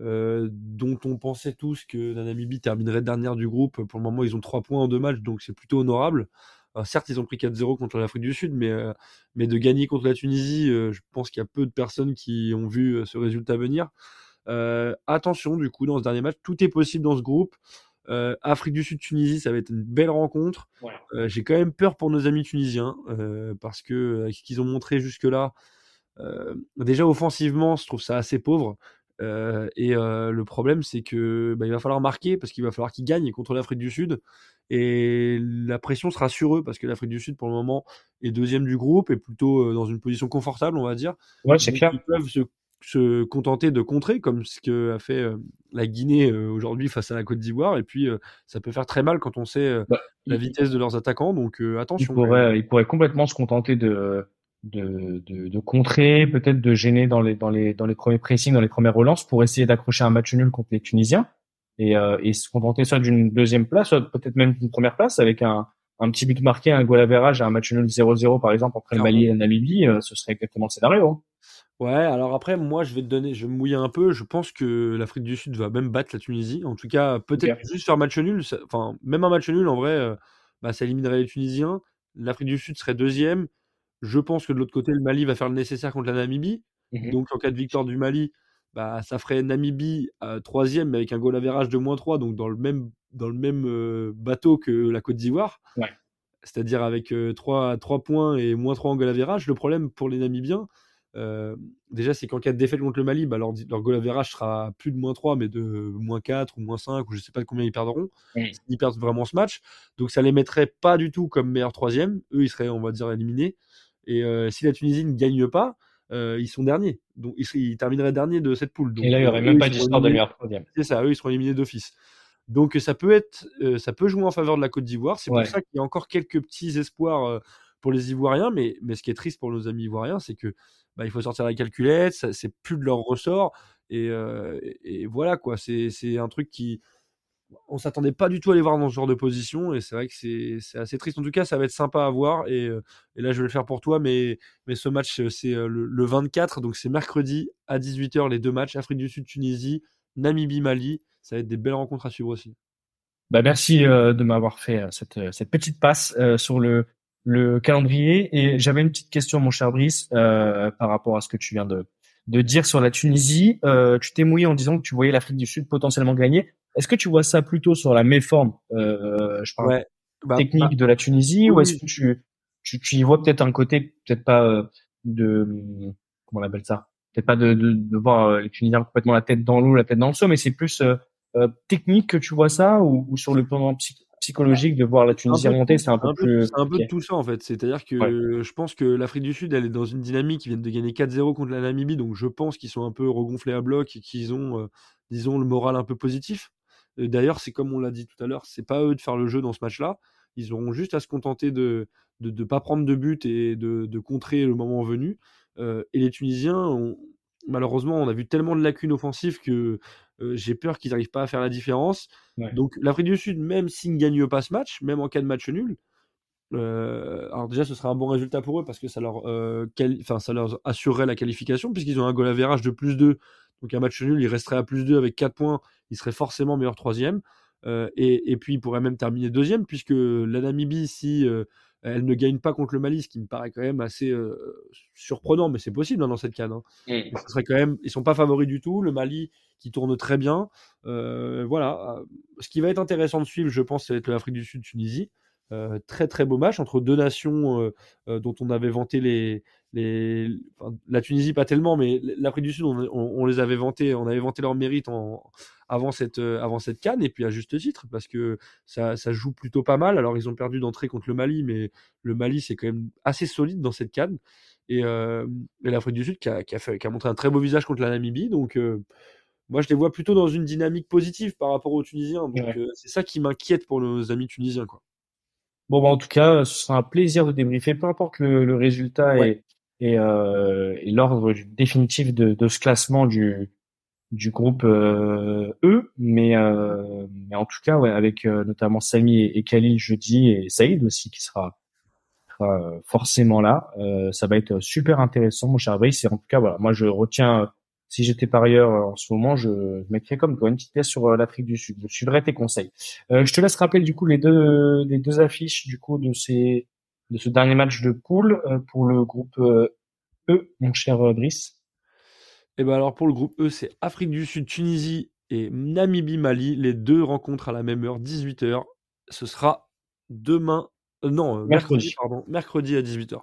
euh, dont on pensait tous que la Namibie terminerait dernière du groupe. Pour le moment, ils ont 3 points en deux matchs, donc c'est plutôt honorable. certes, ils ont pris 4-0 contre l'Afrique du Sud, mais, mais de gagner contre la Tunisie, je pense qu'il y a peu de personnes qui ont vu ce résultat venir. Euh, attention, du coup, dans ce dernier match, tout est possible dans ce groupe. Euh, Afrique du Sud, Tunisie, ça va être une belle rencontre. Euh, j'ai quand même peur pour nos amis tunisiens parce que ce qu'ils ont montré jusque-là, déjà offensivement, je trouve ça assez pauvre. Et le problème, c'est que bah, il va falloir marquer parce qu'il va falloir qu'ils gagnent contre l'Afrique du Sud. Et la pression sera sur eux parce que l'Afrique du Sud, pour le moment, est deuxième du groupe et plutôt dans une position confortable, on va dire. Ouais, c'est clair. Ils peuvent se se contenter de contrer comme ce que a fait euh, la Guinée euh, aujourd'hui face à la Côte d'Ivoire et puis euh, ça peut faire très mal quand on sait bah, la vitesse de leurs attaquants donc attention. Ils pourraient, ils pourraient complètement se contenter de de, de, de contrer, peut-être de gêner dans les dans les dans les premiers pressings, dans les premières relances pour essayer d'accrocher un match nul contre les Tunisiens et, et se contenter soit d'une deuxième place, soit peut-être même d'une première place avec un un petit but marqué, un goal à verrage, un match nul 0-0 par exemple entre le Mali et la Namibie, ce serait exactement le scénario. Hein. Ouais, alors après, moi, je vais te donner, je vais me mouiller un peu. Je pense que l'Afrique du Sud va même battre la Tunisie. En tout cas, peut-être juste faire match nul. Enfin, même un match nul, en vrai, euh, bah, ça éliminerait les Tunisiens. L'Afrique du Sud serait deuxième. Je pense que de l'autre côté, le Mali va faire le nécessaire contre la Namibie. Mmh donc, en cas de victoire du Mali, bah, ça ferait Namibie à troisième, mais avec un goal average de moins 3, donc dans le même, dans le même euh, bateau que la Côte d'Ivoire. C'est-à-dire avec 3, euh, 3 points et moins 3 en goal average. Le problème pour les Namibiens, euh, déjà, c'est qu'en cas de défaite contre le Mali, bah, leur, leur goal average sera plus de moins 3, mais de moins 4 ou moins 5, ou je sais pas de combien ils perdront. Ils perdent vraiment ce match. Donc ça les mettrait pas du tout comme meilleur troisième. Eux, ils seraient, on va dire, éliminés. Et euh, si la Tunisie ne gagne pas, euh, ils sont derniers. Donc ils, ils, termineraient derniers de cette poule. Donc, et là, il n'y aurait même pas d'histoire de meilleur troisième. C'est ça, eux, ils seront éliminés d'office. Donc ça peut être, ça peut jouer en faveur de la Côte d'Ivoire. C'est Ouais. pour ça qu'il y a encore quelques petits espoirs pour les Ivoiriens. Mais, mais ce qui est triste pour nos amis ivoiriens, c'est que bah, il faut sortir la calculette, c'est plus de leur ressort. Et, euh, et- et voilà quoi, c'est un truc qui. On s'attendait pas du tout à les voir dans ce genre de position. Et c'est vrai que c'est assez triste. En tout cas, ça va être sympa à voir. Et, euh, là, je vais le faire pour toi. Mais, ce match, euh, c'est euh, le, le 24. Donc c'est mercredi à 18h, les deux matchs Afrique du Sud, Tunisie, Namibie, Mali. Ça va être des belles rencontres à suivre aussi. Bah, merci de m'avoir fait cette, petite passe sur le, le calendrier. Et j'avais une petite question, mon cher Brice, par rapport à ce que tu viens de, de dire sur la Tunisie. Tu t'es mouillé en disant que tu voyais l'Afrique du Sud potentiellement gagner. Est-ce que tu vois ça plutôt sur la méforme, euh, je parle Ouais. Bah, technique bah, de la Tunisie, oui, ou est-ce que tu, tu, tu y vois peut-être un côté, peut-être pas euh, de, comment on appelle ça, peut-être pas de, de, de voir euh, les Tunisiens complètement la tête dans l'eau, la tête dans le seau, mais c'est plus euh, technique que tu vois ça, ou, ou sur le plan psy- psychologique de voir la Tunisie remonter, c'est un peu plus. c'est un peu de tout ça en fait. C'est-à-dire que Ouais. je pense que l'Afrique du Sud, elle est dans une dynamique. Ils viennent de gagner 4-0 contre la Namibie, donc je pense qu'ils sont un peu regonflés à bloc et qu'ils ont, euh, disons, le moral un peu positif. D'ailleurs, c'est comme on l'a dit tout à l'heure, c'est pas à eux de faire le jeu dans ce match-là. Ils auront juste à se contenter de de, de pas prendre de but et de, de contrer le moment venu. Euh, et les Tunisiens, malheureusement, on a vu tellement de lacunes offensives que euh, j'ai peur qu'ils n'arrivent pas à faire la différence. Ouais. Donc l'Afrique du Sud, même s'ils ne gagnent pas ce match, même en cas de match nul, euh, alors déjà ce serait un bon résultat pour eux parce que ça leur, euh, quali- ça leur assurerait la qualification puisqu'ils ont un goal average de plus 2. Donc un match nul, il resterait à plus 2 avec 4 points, il serait forcément meilleur troisième. Euh, et, et puis il pourrait même terminer deuxième puisque la Namibie, si euh, elle ne gagne pas contre le Mali, ce qui me paraît quand même assez euh, surprenant, mais c'est possible hein, dans cette canne. hein. Mm. Ce serait quand même, ils sont pas favoris du tout. Le Mali qui tourne très bien. Voilà. Ce qui va être intéressant de suivre, je pense, être l'Afrique du Sud-Tunisie. Euh, très très beau match entre deux nations euh, euh, dont on avait vanté les, les enfin, la Tunisie pas tellement, mais l'Afrique du Sud on, on- on les avait vantés, on avait vanté leur mérite en, avant cette avant cette canne et puis à juste titre parce que ça, ça joue plutôt pas mal. Alors ils ont perdu d'entrée contre le Mali, mais le Mali c'est quand même assez solide dans cette canne. Et, et l'Afrique du Sud qui a, qui a fait- qui a montré un très beau visage contre la Namibie. Donc, moi, je les vois plutôt dans une dynamique positive par rapport aux Tunisiens. Donc, Ouais. c'est ça qui m'inquiète pour nos amis tunisiens. Quoi. Bon, bah, en tout cas, ce sera un plaisir de débriefer, peu importe le, le résultat Ouais. et, et, euh, et l'ordre définitif de, de ce classement du, du groupe euh, E. Mais, euh, mais en tout cas, ouais, avec euh, notamment Samy et, et Khalil jeudi et Saïd aussi qui sera, sera euh, forcément là. Euh, ça va être super intéressant, mon cher Brice. Et en tout cas, voilà, moi, je retiens, euh, si j'étais parieur euh, en ce moment, je, je mettrais comme toi une petite pièce sur euh, l'Afrique du Sud. Je suivrai tes conseils. Euh, je te laisse rappeler du coup les deux les deux affiches du coup de ces de ce dernier match de poule pour le groupe E, mon cher Brice. Et ben alors, pour le groupe E, c'est Afrique du Sud, Tunisie et Namibie-Mali. Les deux rencontres à la même heure, 18h. Ce sera demain. euh, non, mercredi. Mercredi. pardon. Mercredi à 18h.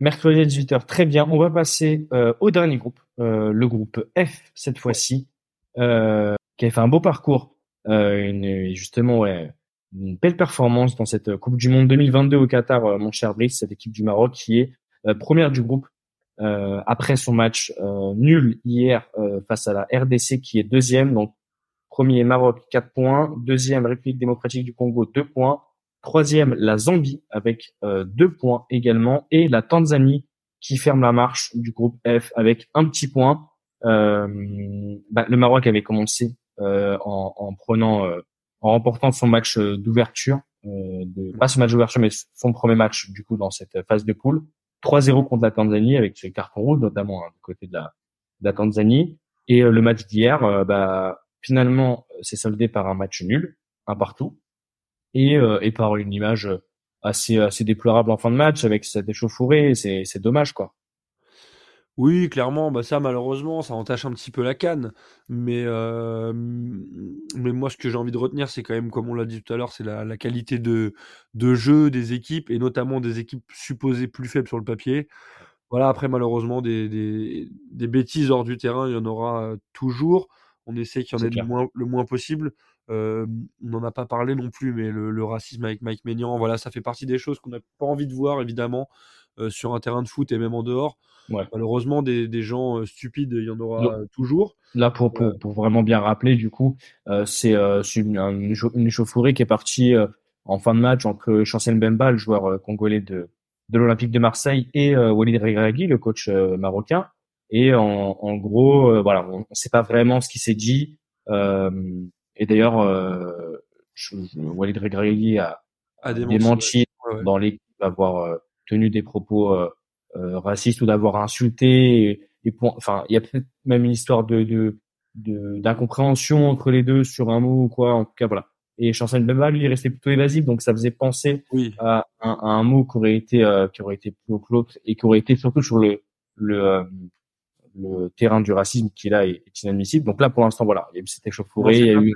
Mercredi à 18h. Très bien. On va passer euh, au dernier groupe, euh, le groupe F cette fois-ci, euh, qui a fait un beau parcours, justement une belle performance dans cette Coupe du Monde 2022 au Qatar, mon cher Brice, cette équipe du Maroc qui est première du groupe après son match nul hier face à la RDC qui est deuxième. Donc premier Maroc 4 points, deuxième République démocratique du Congo 2 points, troisième la Zambie avec euh, 2 points également et la Tanzanie qui ferme la marche du groupe F avec un petit point. Euh, bah, le Maroc avait commencé euh, en, en prenant, euh, en remportant son match euh, d'ouverture, euh, pas ce match d'ouverture, mais son premier match du coup dans cette phase de poule. 3-0 contre la Tanzanie avec ce carton rouge notamment hein, du côté de la, de la Tanzanie. Et le match d'hier, bah, finalement, c'est soldé par un match nul, un partout, et, euh, et par une image assez assez déplorable en fin de match avec cette échauffourée. C'est c'est dommage quoi. Oui, clairement, bah ça malheureusement, ça entache un petit peu la canne. Mais, euh, mais moi, ce que j'ai envie de retenir, c'est quand même, comme on l'a dit tout à l'heure, c'est la, la qualité de, de jeu des équipes, et notamment des équipes supposées plus faibles sur le papier. Voilà, après, malheureusement, des, des, des bêtises hors du terrain, il y en aura toujours. On essaie qu'il y en ait le moins, le moins possible. Euh, on n'en a pas parlé non plus, mais le, le, racisme avec Mike Maignan, voilà, ça fait partie des choses qu'on n'a pas envie de voir, évidemment, euh, sur un terrain de foot et même en dehors. Ouais. Malheureusement, des, des gens euh, stupides, il y en aura Donc, toujours. Là, pour, pour, pour, vraiment bien rappeler, du coup, euh, c'est une, une, une échauffourée qui est partie en fin de match entre Chancel Bemba, le joueur congolais de, de l'Olympique de Marseille, et Walid Regragui, le coach marocain. Et en, en gros, voilà, on ne sait pas vraiment ce qui s'est dit. Et d'ailleurs, Walid Regragui a, a démenti, ouais. dans l'équipe avoir tenu des propos euh, euh, racistes ou d'avoir insulté. Et, enfin, il y a peut-être même une histoire de, de, de d'incompréhension entre les deux sur un mot ou quoi. En tout cas, voilà. Et Chancel Bemba, lui, il restait plutôt évasif, donc ça faisait penser oui. à, un, à, un, mot qui aurait été euh, qui aurait été plus haut que l'autre et qui aurait été surtout sur le le, euh, le terrain du racisme qui là est, est, inadmissible. Donc là, pour l'instant, voilà, il y a eu cette échauffourée, il y a eu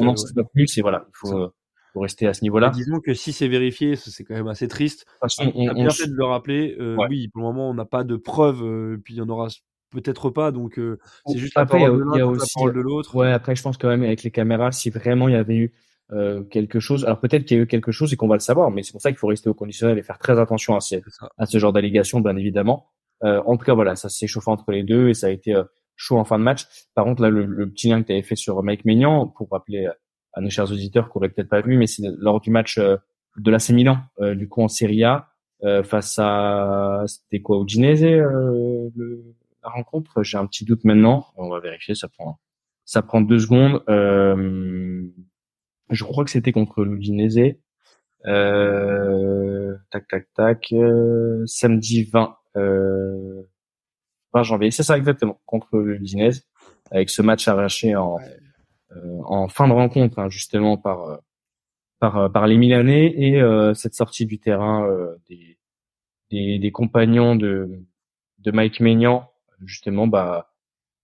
non, c'est pas plus, et voilà, il faut faut rester à ce niveau-là. Disons que si c'est vérifié, c'est quand même assez triste. Toute façon, on, on, bien fait de le rappeler. Euh, ouais. Oui, pour le moment, on n'a pas de preuves, euh, puis il y en aura peut-être pas, donc euh, c'est juste après, la parole de il y a l'un de l'autre. Ouais, après, je pense quand même avec les caméras, si vraiment il y avait eu euh, quelque chose, alors peut-être qu'il y a eu quelque chose et qu'on va le savoir, mais c'est pour ça qu'il faut rester au conditionnel et faire très attention à, ces, à ce genre d'allégations, bien évidemment. Euh, en tout cas, voilà, ça s'est chauffé entre les deux et ça a été euh, chaud en fin de match. Par contre, là, le, le petit lien que tu avais fait sur Mike Maignan, pour rappeler à nos chers auditeurs qui auraient peut-être pas vu, mais c'est lors du match euh, de l'AC Milan, euh, du coup en Serie A, euh, face à c'était quoi, Udinese, le, la rencontre? J'ai un petit doute maintenant. On va vérifier, ça prend ça prend deux secondes. je crois que c'était contre l'Udinese. tac tac tac. samedi 20 20 janvier, c'est ça exactement. Contre l'Udinese, avec ce match arraché en ouais. euh, en fin de rencontre hein, justement par euh, par euh, par les Milanais et cette sortie du terrain des, des, des compagnons de de Mike Maignan justement bah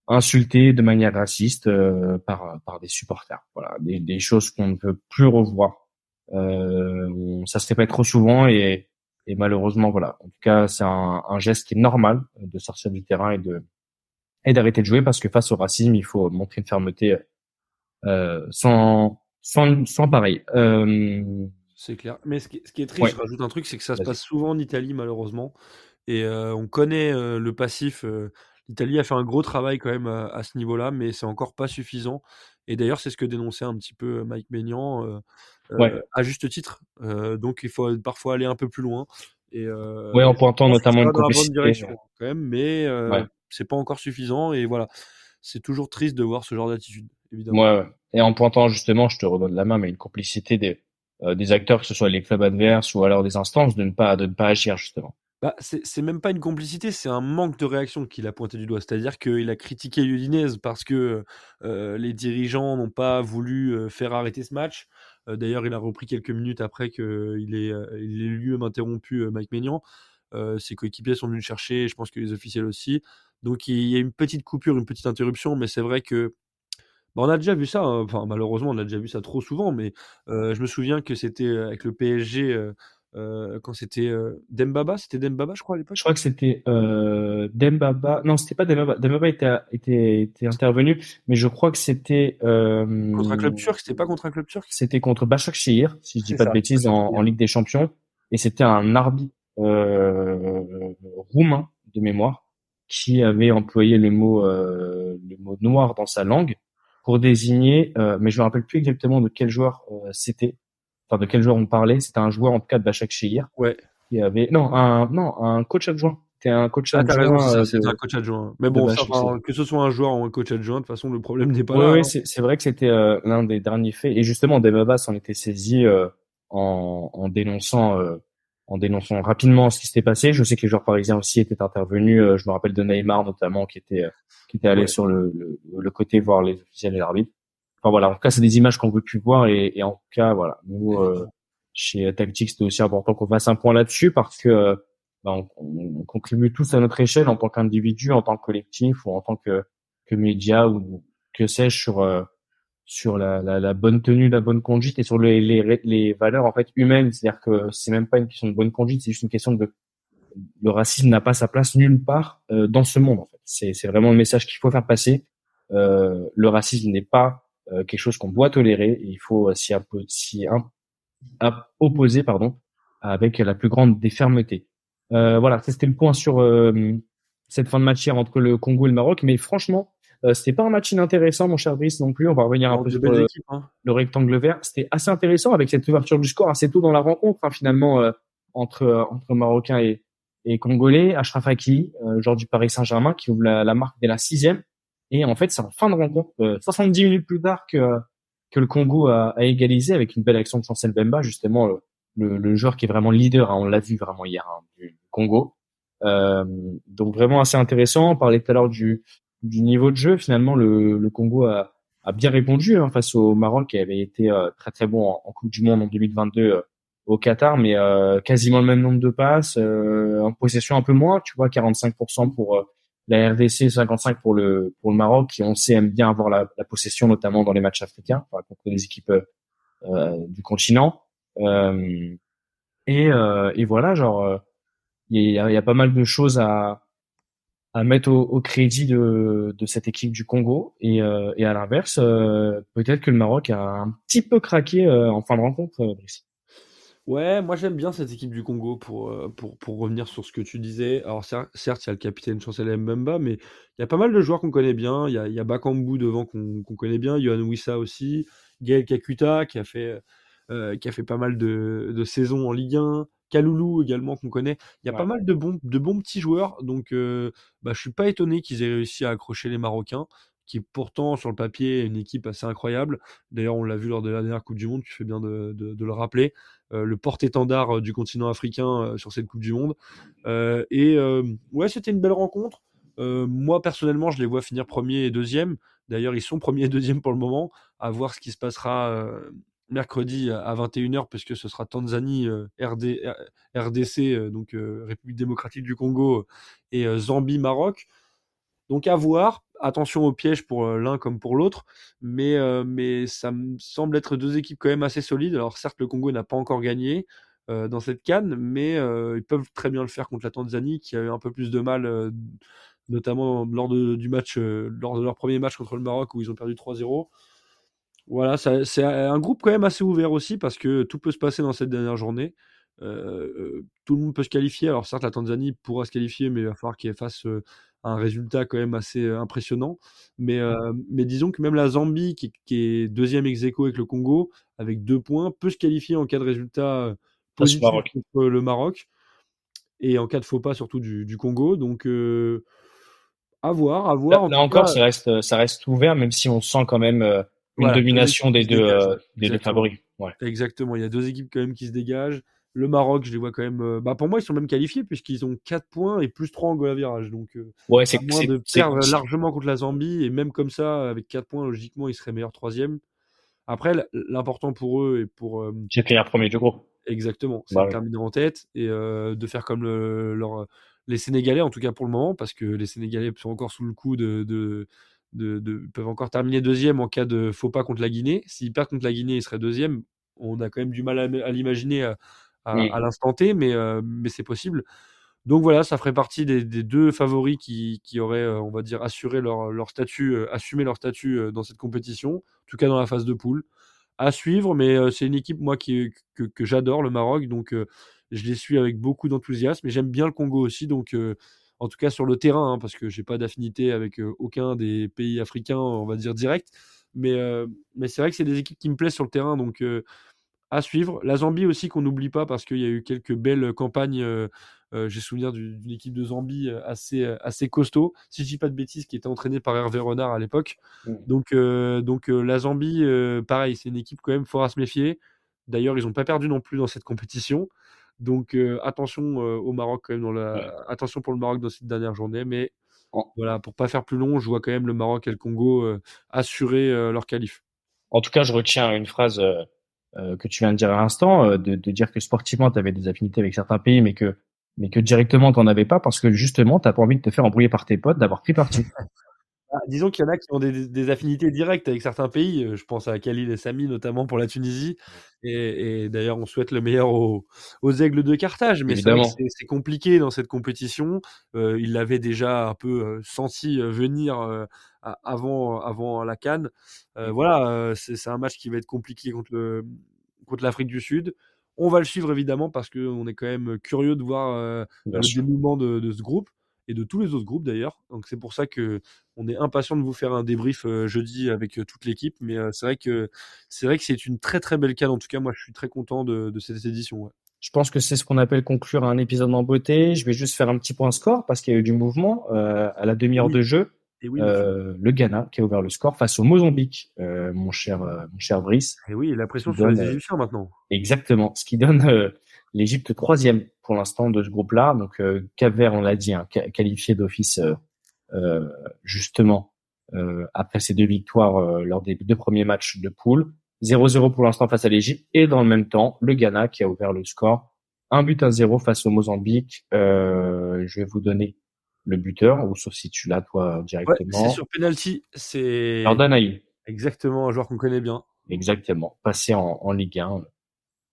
insultés de manière raciste euh, par par des supporters. Voilà. Des, des choses qu'on ne peut plus revoir. Euh, ça se pas trop souvent et et malheureusement voilà en tout cas c'est un, un geste qui est normal de sortir du terrain et de et d'arrêter de jouer parce que face au racisme il faut montrer une fermeté euh, sans, sans, sans pareil. Euh... C'est clair. Mais ce qui, ce qui est triste, Ouais. je rajoute un truc, c'est que ça se passe souvent en Italie, malheureusement. Et euh, on connaît euh, le passif. euh, L'Italie a fait un gros travail quand même à, à ce niveau-là, mais c'est encore pas suffisant. Et d'ailleurs, c'est ce que dénonçait un petit peu Mike Maignan, euh, euh, Ouais. à juste titre. Euh, donc, il faut parfois aller un peu plus loin. Et, euh, Ouais, en pointant notamment une va dans la bonne complicité. direction quand même, mais euh, Ouais. c'est pas encore suffisant. Et voilà, c'est toujours triste de voir ce genre d'attitude, évidemment. Ouais. Et en pointant justement, je te redonne la main, mais une complicité des, euh, des acteurs, que ce soit les clubs adverses ou alors des instances, de ne pas, de ne pas agir justement. Bah, c'est même pas une complicité, c'est un manque de réaction qu'il a pointé du doigt. C'est-à-dire qu'il a critiqué l'Udinese parce que euh, les dirigeants n'ont pas voulu euh, faire arrêter ce match. Euh, D'ailleurs, il a repris quelques minutes après qu'il ait, euh, il ait lui-même interrompu euh, Mike Maignan. Euh, ses coéquipiers sont venus le chercher, je pense que les officiels aussi. Donc il y a une petite coupure, une petite interruption, mais c'est vrai que bah, on a déjà vu ça. hein. Enfin, malheureusement, on a déjà vu ça trop souvent. Mais euh, je me souviens que c'était avec le PSG euh, quand c'était euh, Dembaba, c'était Dembaba, je crois à l'époque. Je crois que c'était euh, Dembaba. Non, c'était pas Dembaba. Dembaba était, était, était intervenu, mais je crois que c'était. Euh, Contre un club turc, c'était pas contre un club turc C'était contre Başakşehir, si je dis pas ça, de bêtises, en, Ligue des Champions. Et c'était un arbitre euh, roumain de mémoire qui avait employé le mot euh, le mot noir dans sa langue pour désigner, euh, mais je me rappelle plus exactement de quel joueur euh, c'était, enfin de quel joueur on parlait? C'était un joueur en tout cas de Başakşehir Ouais. qui avait non un non un coach adjoint. C'était un coach Ah, adjoint. c'est euh, un coach adjoint. Mais bon, ça, Başakşehir. enfin, que ce soit un joueur ou un coach adjoint, de toute façon, le problème n'est pas Ouais, là. ouais, hein. c'est c'est vrai que c'était euh, l'un des derniers faits. Et justement, Dembaba s'en était saisi euh, en, en dénonçant, euh, en dénonçant rapidement ce qui s'était passé. Je sais que les joueurs parisiens aussi étaient intervenus. euh, je me rappelle de Neymar notamment, qui était, euh, qui était allé Ouais. sur le, le, le côté voir les officiels et l'arbitre. Enfin voilà, en tout cas, c'est des images qu'on veut plus voir. Et, et en tout cas, voilà, nous euh, chez Tactics, c'était aussi important qu'on fasse un point là-dessus parce que ben, on, on- on contribue tous à notre échelle en tant qu'individu, en tant que collectif ou en tant que, que média ou que sais-je sur euh, sur la, la, la bonne tenue, la bonne conduite et sur les, les, les valeurs en fait humaines. C'est-à-dire que c'est même pas une question de bonne conduite, c'est juste une question de le racisme n'a pas sa place nulle part euh, dans ce monde. En fait, c'est c'est vraiment le message qu'il faut faire passer. Euh, le racisme n'est pas euh, quelque chose qu'on doit tolérer. Et il faut s'y opposer, pardon, avec la plus grande des fermetés. voilà, c'était le point sur cette fin de match hier entre le Congo et le Maroc. Mais franchement, euh, c'était pas un match inintéressant, mon cher Brice, non plus. On va revenir un peu sur le, hein. le, rectangle vert. C'était assez intéressant avec cette ouverture du score assez tôt dans la rencontre, hein, finalement, euh, entre, euh, entre Marocains et, et Congolais. Ashraf Hakimi, euh, joueur du Paris Saint-Germain, qui ouvre la, la, marque dès la sixième. Et en fait, c'est en fin de rencontre, 70 minutes plus tard que, que le Congo a, a, égalisé avec une belle action de Chancel Bemba, justement, le, le, joueur qui est vraiment leader. Hein, on l'a vu vraiment hier du Congo. Euh, donc vraiment assez intéressant. On parlait tout à l'heure du, du niveau de jeu, finalement, le, le Congo a, a, bien répondu hein, face au Maroc qui avait été euh, très très bon en, Coupe du Monde en 2022 euh, au Qatar, mais euh, quasiment le même nombre de passes, en possession un peu moins, tu vois, 45% pour la RDC, 55 pour le pour le Maroc, qui on sait aime bien avoir la, la possession, notamment dans les matchs africains, enfin, contre les équipes du continent. et, et voilà, genre, il y a, y a pas mal de choses à à mettre au, crédit de, de, cette équipe du Congo. Et, euh, et à l'inverse, euh, peut-être que le Maroc a un petit peu craqué euh, en fin de rencontre, Brice. Ouais, moi j'aime bien cette équipe du Congo pour, pour, pour revenir sur ce que tu disais. Alors certes, il y a le capitaine Chancel Mbemba, mais il y a pas mal de joueurs qu'on connaît bien. Il y a, il y a Bakambu devant qu'on connaît bien, Yohan Wissa aussi, Gaël Kakuta qui a fait, qui a fait pas mal de, de saisons en Ligue 1. Kaloulou également qu'on connaît. Il y a pas mal de bons, de bons petits joueurs, donc euh, bah, je suis pas étonné qu'ils aient réussi à accrocher les Marocains, qui pourtant sur le papier est une équipe assez incroyable. D'ailleurs, on l'a vu lors de la dernière Coupe du Monde, tu fais bien de, le rappeler. Euh, le porte-étendard euh, du continent africain sur cette Coupe du Monde. et ouais, c'était une belle rencontre. moi, personnellement, je les vois finir premier et deuxième. D'ailleurs, ils sont premier et deuxième pour le moment. À voir ce qui se passera mercredi à 21h, puisque ce sera Tanzanie, euh, RD, RDC, euh, donc euh, République démocratique du Congo, et Zambie, Maroc. Donc à voir. Attention au piège pour l'un comme pour l'autre, mais, mais ça me semble être deux équipes quand même assez solides. Alors certes, le Congo n'a pas encore gagné dans cette canne, mais ils peuvent très bien le faire contre la Tanzanie, qui a eu un peu plus de mal, notamment lors de, du match, lors de leur premier match contre le Maroc où ils ont perdu 3-0. Voilà, c'est un groupe quand même assez ouvert aussi parce que tout peut se passer dans cette dernière journée. Euh, tout le monde peut se qualifier. Alors certes, la Tanzanie pourra se qualifier, mais il va falloir qu'il fasse euh, un résultat quand même assez euh, impressionnant. Mais, mais disons que même la Zambie, qui, est deuxième ex aequo avec le Congo, avec deux points, peut se qualifier en cas de résultat positif contre le Maroc et en cas de faux pas surtout du, du Congo. Donc à voir, à voir. Là, encore, ça reste, ça reste ouvert, même si on sent quand même une domination des deux, euh, des deux favoris. Ouais. Exactement. Il y a deux équipes quand même qui se dégagent. Le Maroc, je les vois quand même. Euh, bah pour moi, ils sont même qualifiés puisqu'ils ont 4 points et plus 3 en goal virage. Donc, euh, ouais, c'est moins de perdre largement contre la Zambie et même comme ça, avec 4 points, logiquement, ils seraient meilleurs troisième. Après, l'important pour eux et pour. Euh, J'ai un premier du groupe. Exactement. C'est bah de terminer en tête et de faire comme le, leur, les Sénégalais, en tout cas pour le moment, parce que les Sénégalais sont encore sous le coup de, de de, peuvent encore terminer deuxième en cas de faux pas contre la Guinée. S'ils perdent contre la Guinée, ils seraient deuxième. On a quand même du mal à, l'imaginer à, à, l'instant T, mais, euh, mais c'est possible. Donc voilà, ça ferait partie des, deux favoris qui, qui, auraient, euh, on va dire, assuré leur, leur statut, euh, assumé leur statut dans cette compétition, en tout cas dans la phase de poule. À suivre, mais c'est une équipe, moi, qui, que, que j'adore, le Maroc, donc je les suis avec beaucoup d'enthousiasme, et j'aime bien le Congo aussi, donc en tout cas sur le terrain, hein, parce que j'ai pas d'affinité avec euh, aucun des pays africains, on va dire direct. Mais, euh, mais c'est vrai que c'est des équipes qui me plaisent sur le terrain, donc euh, à suivre. La Zambie aussi qu'on n'oublie pas parce qu'il y a eu quelques belles campagnes. j'ai souvenir d'une équipe de Zambie assez, assez costaud, si je dis pas de bêtises, qui était entraînée par Hervé Renard à l'époque. Mmh. Donc, donc la Zambie, pareil, c'est une équipe quand même fort à se méfier. D'ailleurs, ils n'ont pas perdu non plus dans cette compétition. Donc attention au Maroc quand même dans la attention pour le Maroc dans cette dernière journée, mais voilà pour pas faire plus long, je vois quand même le Maroc et le Congo assurer leur qualif. En tout cas, je retiens une phrase que tu viens de dire à l'instant, de, de, dire que sportivement tu avais des affinités avec certains pays, mais que mais que directement t'en avais pas parce que justement t'as pas envie de te faire embrouiller par tes potes d'avoir pris parti. Bah, disons qu'il y en a qui ont des, des affinités directes avec certains pays. Euh, je pense à Khalil et Sami, notamment pour la Tunisie. Et, et d'ailleurs, on souhaite le meilleur aux, aux Aigles de Carthage. Mais c'est compliqué dans cette compétition. Euh, il l'avait déjà un peu euh, senti euh, venir euh, avant, avant la Cannes. Euh, voilà, euh, c'est un match qui va être compliqué contre le contre l'Afrique du Sud. On va le suivre évidemment parce qu'on est quand même curieux de voir euh, le dénouement de, de ce groupe et de tous les autres groupes d'ailleurs. Donc c'est pour ça que on est impatient de vous faire un débrief euh, jeudi avec euh, toute l'équipe. Mais euh, c'est vrai que c'est vrai que c'est une très très belle canne. En tout cas, moi je suis très content de, de cette édition. ouais. Je pense que c'est ce qu'on appelle conclure un épisode en beauté. Je vais juste faire un petit point score parce qu'il y a eu du mouvement euh, à la demi-heure Oui. de jeu. Et oui, monsieur. Euh, le Ghana qui a ouvert le score face au Mozambique, euh, mon cher euh, mon cher Brice. et oui, la pression sur les donne, euh, Égyptiens maintenant. Exactement, ce qui donne euh, l'Égypte troisième pour l'instant de ce groupe-là. Donc euh, Cap-Vert, on l'a dit, hein, qua- qualifié d'office justement euh, après ces deux victoires euh, lors des deux premiers matchs de poule. 0-0 pour l'instant face à l'Égypte et dans le même temps le Ghana qui a ouvert le score. Un but à zéro face au Mozambique. Euh, je vais vous donner le buteur, ou sauf si tu l'as toi Ouais, directement. c'est sur penalty. C'est Jordan Ayew. exactement un joueur qu'on connaît bien. Exactement, passé en, en Ligue 1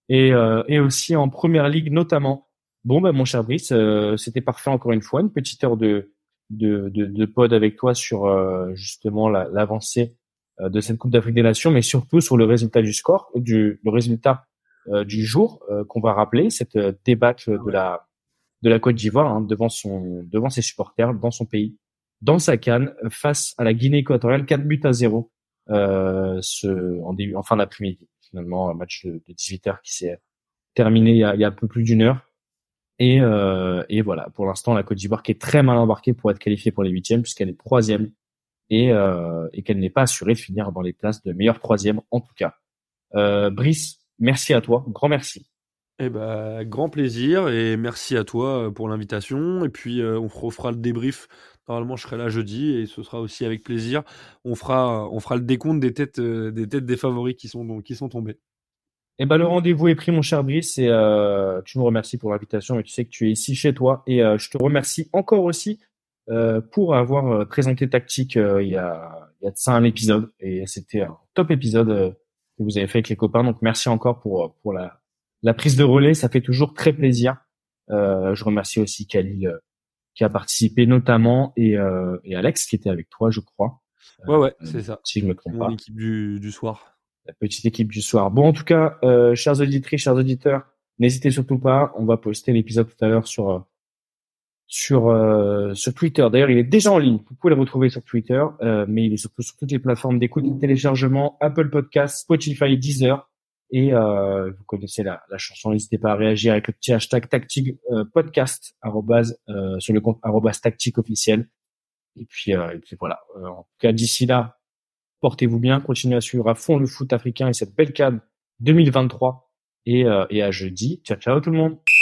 et, euh, et aussi en Première Ligue notamment. Bon, ben mon cher Brice, euh, c'était parfait encore une fois, une petite heure de de, de, de pod avec toi sur euh, justement la- l'avancée de cette Coupe d'Afrique des Nations, mais surtout sur le résultat du score, du le résultat du jour qu'on va rappeler, cette débâcle de la de la Côte d'Ivoire hein, devant son devant ses supporters dans son pays, dans sa canne face à la Guinée équatoriale, 4 buts à 0 euh, en, début, en fin d'après-midi. Finalement, un match de, de 18 heures qui s'est terminé il y, a, peu plus d'une heure. Et, euh, et voilà, pour l'instant, la Côte d'Ivoire qui est très mal embarquée pour être qualifiée pour les huitièmes, puisqu'elle est troisième et, euh, et qu'elle n'est pas assurée de finir dans les places de meilleur troisième en tout cas. Euh, Brice, merci à toi, grand merci. Eh ben, grand plaisir et merci à toi euh, pour l'invitation. Et puis, euh, on refera le débrief. Normalement, je serai là jeudi et ce sera aussi avec plaisir. On fera, on fera le décompte des têtes, euh, des têtes des favoris qui sont, qui sont tombés. Eh ben, le rendez-vous est pris, mon cher Brice, et tu me remercies pour l'invitation, et tu sais que tu es ici chez toi, et je te remercie encore aussi pour avoir présenté Tactique il y a il y a de ça un épisode, et c'était un top épisode que vous avez fait avec les copains, donc merci encore pour pour la la prise de relais, ça fait toujours très plaisir. Euh, je remercie aussi Khalil euh, qui a participé notamment et, euh, et Alex qui était avec toi, je crois. Ouais, ouais, Euh, c'est ça. Si je me trompe pas équipe du, du soir. la petite équipe du soir. Bon, en tout cas, euh, chers auditrices, chers auditeurs, n'hésitez surtout pas. On va poster l'épisode tout à l'heure sur euh, sur euh, sur Twitter. D'ailleurs, il est déjà en ligne. Vous pouvez le retrouver sur Twitter, euh, mais il est surtout sur toutes les plateformes d'écoute et de téléchargement Apple Podcasts, Spotify, Deezer. Et euh, vous connaissez la, la chanson. N'hésitez pas à réagir avec le petit hashtag tactique euh, podcast euh, sur le compte arrobase tactique officiel. Et puis, euh, et puis voilà. Euh, en tout cas, d'ici là, portez-vous bien, continuez à suivre à fond le foot africain et cette belle CAN 2023. Et, euh, et à jeudi. Ciao, ciao tout le monde.